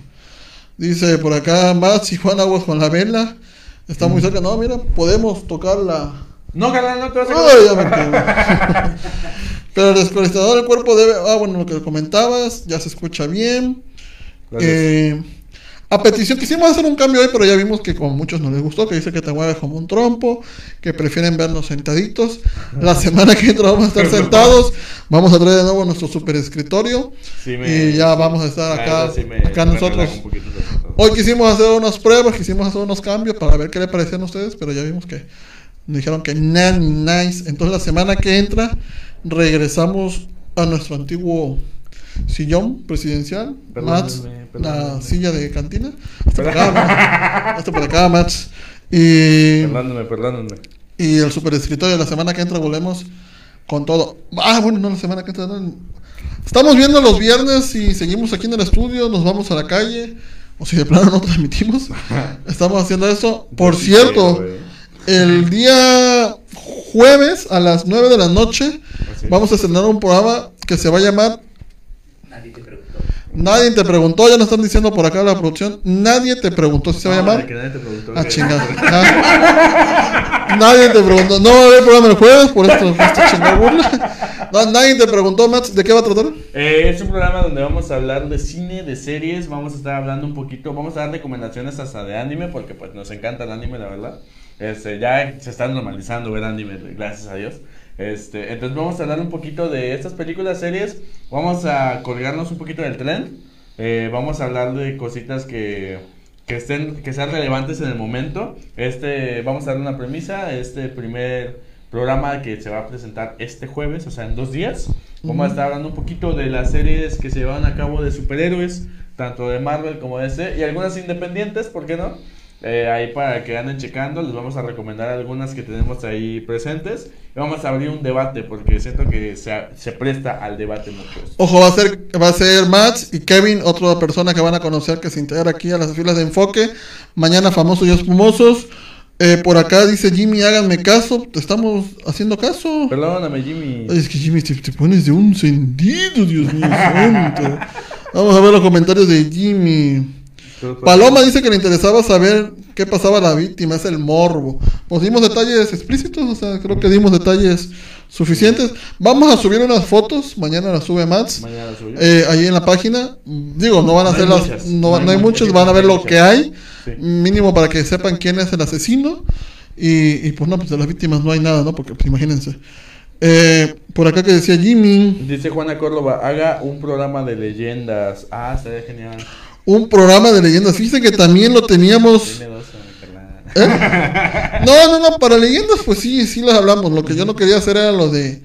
Dice por acá, más y Juan Aguas con la vela. Está muy cerca. No, mira, podemos tocar la, No, carnal, no te vas a Ay, ya me quedé. Pero el descolestador del cuerpo debe. Ah, bueno, lo que comentabas, ya se escucha bien. Eh, a petición, quisimos hacer un cambio hoy, pero ya vimos que como muchos no les gustó, que dice que te mueves como un trompo, que prefieren vernos sentaditos. La semana que entra vamos a estar sentados, vamos a traer de nuevo nuestro super escritorio Sí me- y ya vamos a estar acá, verdad sí me- acá me nosotros. Hoy quisimos hacer unas pruebas, quisimos hacer unos cambios para ver qué le parecían a ustedes, pero ya vimos que nos dijeron que nada ni nice. Entonces la semana que entra regresamos a nuestro antiguo sillón presidencial, Mats, la silla de cantina. Hasta por acá, Mats. Hasta por acá, Mats. Y, Perdónenme, perdónenme. y el super escritorio la semana que entra volvemos con todo. Ah, bueno, no la semana que entra. no. Estamos viendo los viernes si seguimos aquí en el estudio, nos vamos a la calle, o si de plano no transmitimos. Estamos haciendo eso. Por Yo cierto, el día jueves a las 9 de la noche vamos a estrenar un programa que se va a llamar. Nadie te preguntó, ya nos están diciendo por acá la producción. Nadie te preguntó si se va a llamar. que nadie te preguntó Ah, chingada. Nadie te preguntó. No va a haber programa el jueves por esto, esta chingada burla. No, nadie te preguntó, Matt, ¿de qué va a tratar? Eh, es un programa donde vamos a hablar de cine, de series, vamos a estar hablando un poquito, vamos a dar recomendaciones hasta de anime, porque pues nos encanta el anime, la verdad. Este, ya se está normalizando ver anime, gracias a Dios. Este, entonces vamos a hablar un poquito de estas películas, series, vamos a colgarnos un poquito del tren, eh, vamos a hablar de cositas que, que estén, que sean relevantes en el momento. Este, vamos a dar una premisa, este primer programa que se va a presentar este jueves, o sea, en dos días. Vamos a estar hablando un poquito de las series que se llevan a cabo de superhéroes, tanto de Marvel como de DC, y algunas independientes, ¿por qué no? Eh, ahí para que anden checando, les vamos a recomendar algunas que tenemos ahí presentes. Y vamos a abrir un debate, porque siento que se, se presta al debate mucho. Ojo, va a ser, va a ser Matt y Kevin, otra persona que van a conocer que se integra aquí a las filas de enfoque. Mañana famosos y espumosos. Eh, por acá dice Jimmy, háganme caso. Te estamos haciendo caso. Perdóname, Jimmy. Ay, es que Jimmy, te, te pones de un sentido, Dios mío santo. Vamos a ver los comentarios de Jimmy. Paloma dice que le interesaba saber qué pasaba a la víctima, es el morbo. Pues dimos detalles explícitos, o sea, creo que dimos detalles suficientes. Vamos a subir unas fotos, mañana las sube Mats, eh, ahí en la página. Digo, no van a No ser hay las, no, no hay no muchos, van a ver no lo que hay, mínimo para que sepan quién es el asesino. Y, y pues no, pues de las víctimas no hay nada, ¿no? Porque pues imagínense. Eh, por acá que decía Jimmy, Dice Juana Córdoba, haga un programa de leyendas. Ah, estaría genial. Un programa de leyendas. Fíjense que también lo teníamos. ¿Eh? No, no, no, para leyendas, pues sí, sí las hablamos. Lo que yo no quería hacer era lo de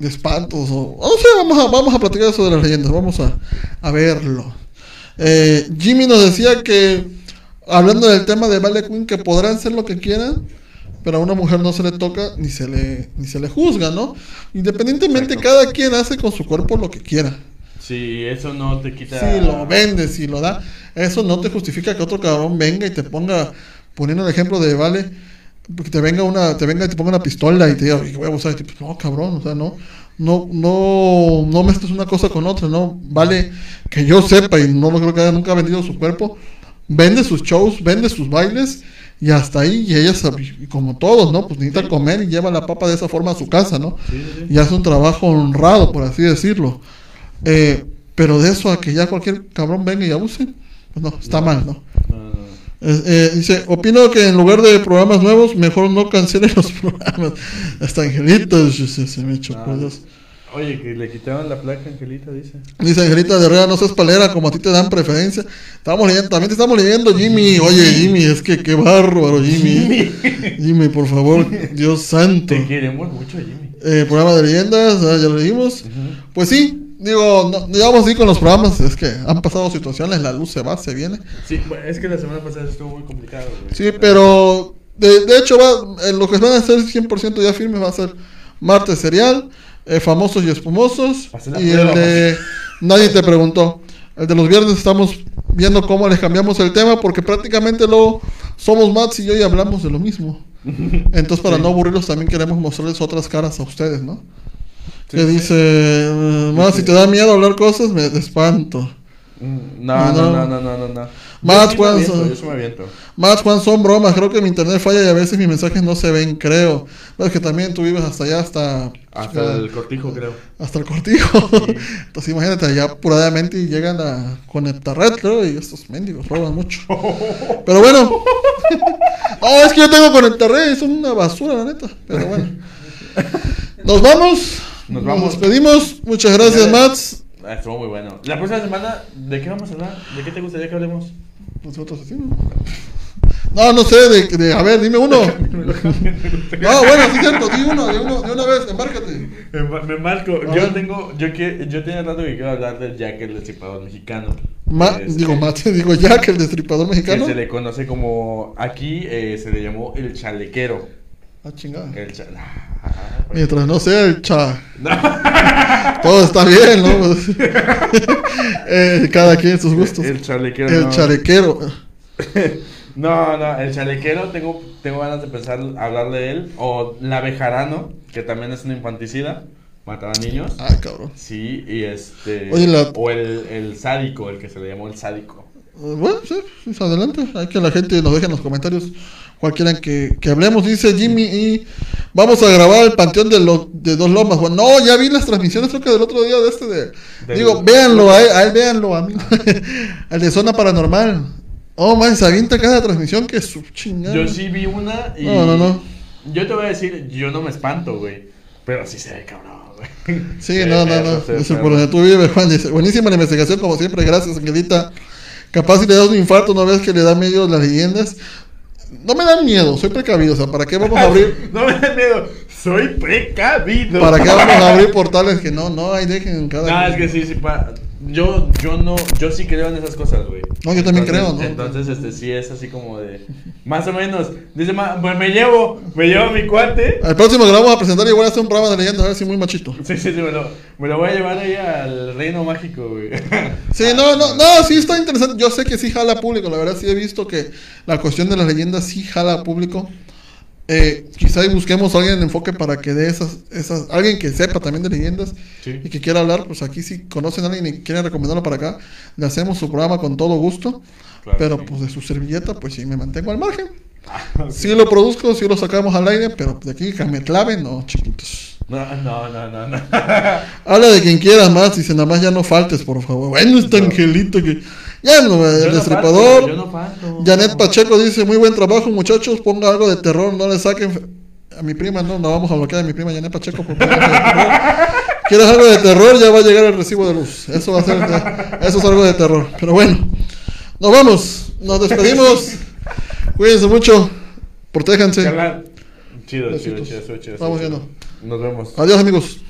de espantos o no sé, vamos a, vamos a platicar eso de las leyendas, vamos a, a verlo. Eh, Jimmy nos decía que, hablando del tema de Vale Queen, que podrán ser lo que quieran, pero a una mujer no se le toca ni se le, ni se le juzga, ¿no? Independientemente, Exacto. cada quien hace con su cuerpo lo que quiera. Sí, eso no te quita. Si lo vende, si lo da, eso no te justifica que otro cabrón venga y te ponga, poniendo el ejemplo de Vale, que te venga una, te venga y te ponga una pistola y te diga, "Oye, voy a abusar", y tipo, no, cabrón, o sea, no, no, no, no mezcles una cosa con otra, no, Vale, que yo sepa y no lo creo que haya nunca vendido su cuerpo, vende sus shows, vende sus bailes y hasta ahí, y ella, sabe- y como todos, ¿no? Pues necesita comer y lleva la papa de esa forma a su casa, ¿no? Y hace un trabajo honrado, por así decirlo. Eh, pero de eso a que ya cualquier cabrón venga y abuse, pues no, está mal, ¿no? Eh, eh, dice, opino que en lugar de programas nuevos, mejor no cancelen los programas. Hasta Angelito se, se me echó, por Ah. Dios. Oye, que le quitaron la placa, Angelita, dice. Dice Angelita de Herrera, no seas palera, como a ti te dan preferencia. Estamos leyendo, también te estamos leyendo, Jimmy. Oye, Jimmy, es que qué bárbaro, Jimmy. Jimmy, por favor, Dios santo. Te queremos mucho, Jimmy. Eh, programa de leyendas, ah, ya lo leímos. Pues sí, digo, no, digamos así con los programas, es que han pasado situaciones, la luz se va, se viene. Sí, es que la semana pasada estuvo muy complicado, güey. Sí, pero de, de hecho va, lo que van a hacer 100% ya firmes va a ser martes serial, eh, famosos y espumosos a y el de nadie te preguntó. El de los viernes estamos viendo cómo les cambiamos el tema porque prácticamente luego somos Mats y yo y hablamos de lo mismo. Entonces para no aburrirlos también queremos mostrarles otras caras a ustedes, ¿no? Sí, que sí. dice, eh, más si te da miedo hablar cosas, me espanto. Mm, No, no, no, no, no, no. no. Más cuando- Juan, son bromas, creo que mi internet falla y a veces mis mensajes no se ven, creo. No, es que también tú vives hasta allá, hasta... Hasta el cortijo, creo. hasta el cortijo. Entonces imagínate allá apuradamente y llegan a conectar red, creo, y estos mendigos roban mucho. Pero bueno. No, es que yo tengo conectar red, es una basura, la neta. Pero bueno. Nos vamos. Nos vamos. despedimos. Muchas gracias, Señores. Mats. Ah, Estuvo muy bueno. La próxima semana, ¿de qué vamos a hablar? ¿De qué te gustaría que hablemos? Nosotros así, ¿no? No, no sé, de, de- a ver, dime uno. No, bueno, sí es cierto, di uno, de, uno, de una vez, embárcate. Me, ma- me marco. A Yo ver. tengo. Yo, que, yo tenía rato que quiero hablar del Jack el destripador mexicano. Ma- Este, digo, Mate, digo Jack, el destripador Que mexicano. se le conoce como. Aquí eh, se le llamó el chalequero. Ah, chingada. El cha- Ah, pues. Mientras no sea el cha. Todo está bien, ¿no? Eh, cada quien sus gustos. El chalequero. El no. chalequero. No, no, el chalequero tengo, tengo ganas de pensar hablar de él. O la bejarano, que también es una infanticida, mataba niños. Ay, cabrón. Sí, y este. Oye, la- O el, el sádico, el que se le llamó el sádico. Bueno, sí, sí, adelante. Hay que la gente nos deje en los comentarios cuál quieran que, que hablemos. Dice Jimmy y vamos a grabar el panteón de, los de Dos Lomas. Bueno, no, ya vi las transmisiones, creo que del otro día de este de... Digo, véanlo, a él, a él véanlo, a mí. el de Zona Paranormal. Oh, man, se avienta cada transmisión que su chingada. Yo sí vi una y. No, no, no. Yo te voy a decir, yo no me espanto, güey. Pero sí se ve cabrón, güey. Sí, no, no, no. Dice, perro. por donde tú vives, Juan. Dice, buenísima la investigación, como siempre. Gracias, Angelita. Capaz si le das un infarto, no ves que le da miedo las leyendas. No me dan miedo, soy precavido. O sea, ¿para qué vamos a abrir? no me da miedo, soy precavido. ¿Para qué vamos a abrir portales que no, no, ahí dejen cada No, es que sí, sí, pa- yo, yo no, yo sí creo en esas cosas, güey. No, yo también Entonces- creo, ¿no? Entonces, este, sí es así como de, más o menos, dice, ma- pues me llevo, me llevo a mi cuate. Al próximo que lo vamos a presentar, igual a hacer un programa de leyendas, a ver si muy machito. Sí, sí, sí, me lo, me lo voy a llevar ahí al reino mágico, güey. Sí, no, no, no, sí está interesante. Yo sé que sí jala público, la verdad sí he visto que la cuestión de las leyendas sí jala público. Eh, quizá busquemos a alguien en enfoque para que dé esas, esas, alguien que sepa también de leyendas Sí. y que quiera hablar, pues aquí si conocen a alguien y quieren recomendarlo para acá, le hacemos su programa con todo gusto. Claro, pero sí. pues de su servilleta, pues sí me mantengo al margen. Sí lo produzco, sí lo sacamos al aire, pero de aquí que me claven, no, chiquitos. No, no, no, no, no. Habla de quien quieras más, dice nada más ya no faltes, por favor. Bueno, este angelito que. Ya no, el no destripador. no. Janet Pacheco dice, muy buen trabajo muchachos, ponga algo de terror, no le saquen a mi prima, no, no vamos a bloquear a mi prima Janet Pacheco por poner algo de terror. ¿Quieres algo de terror? Ya va a llegar el recibo de luz. Eso va a ser, eso es algo de terror. Pero bueno, nos vamos, nos despedimos. Cuídense mucho, protéjanse. Chido, chido, chido, chido, chido. Vamos viendo. Nos vemos. Adiós amigos.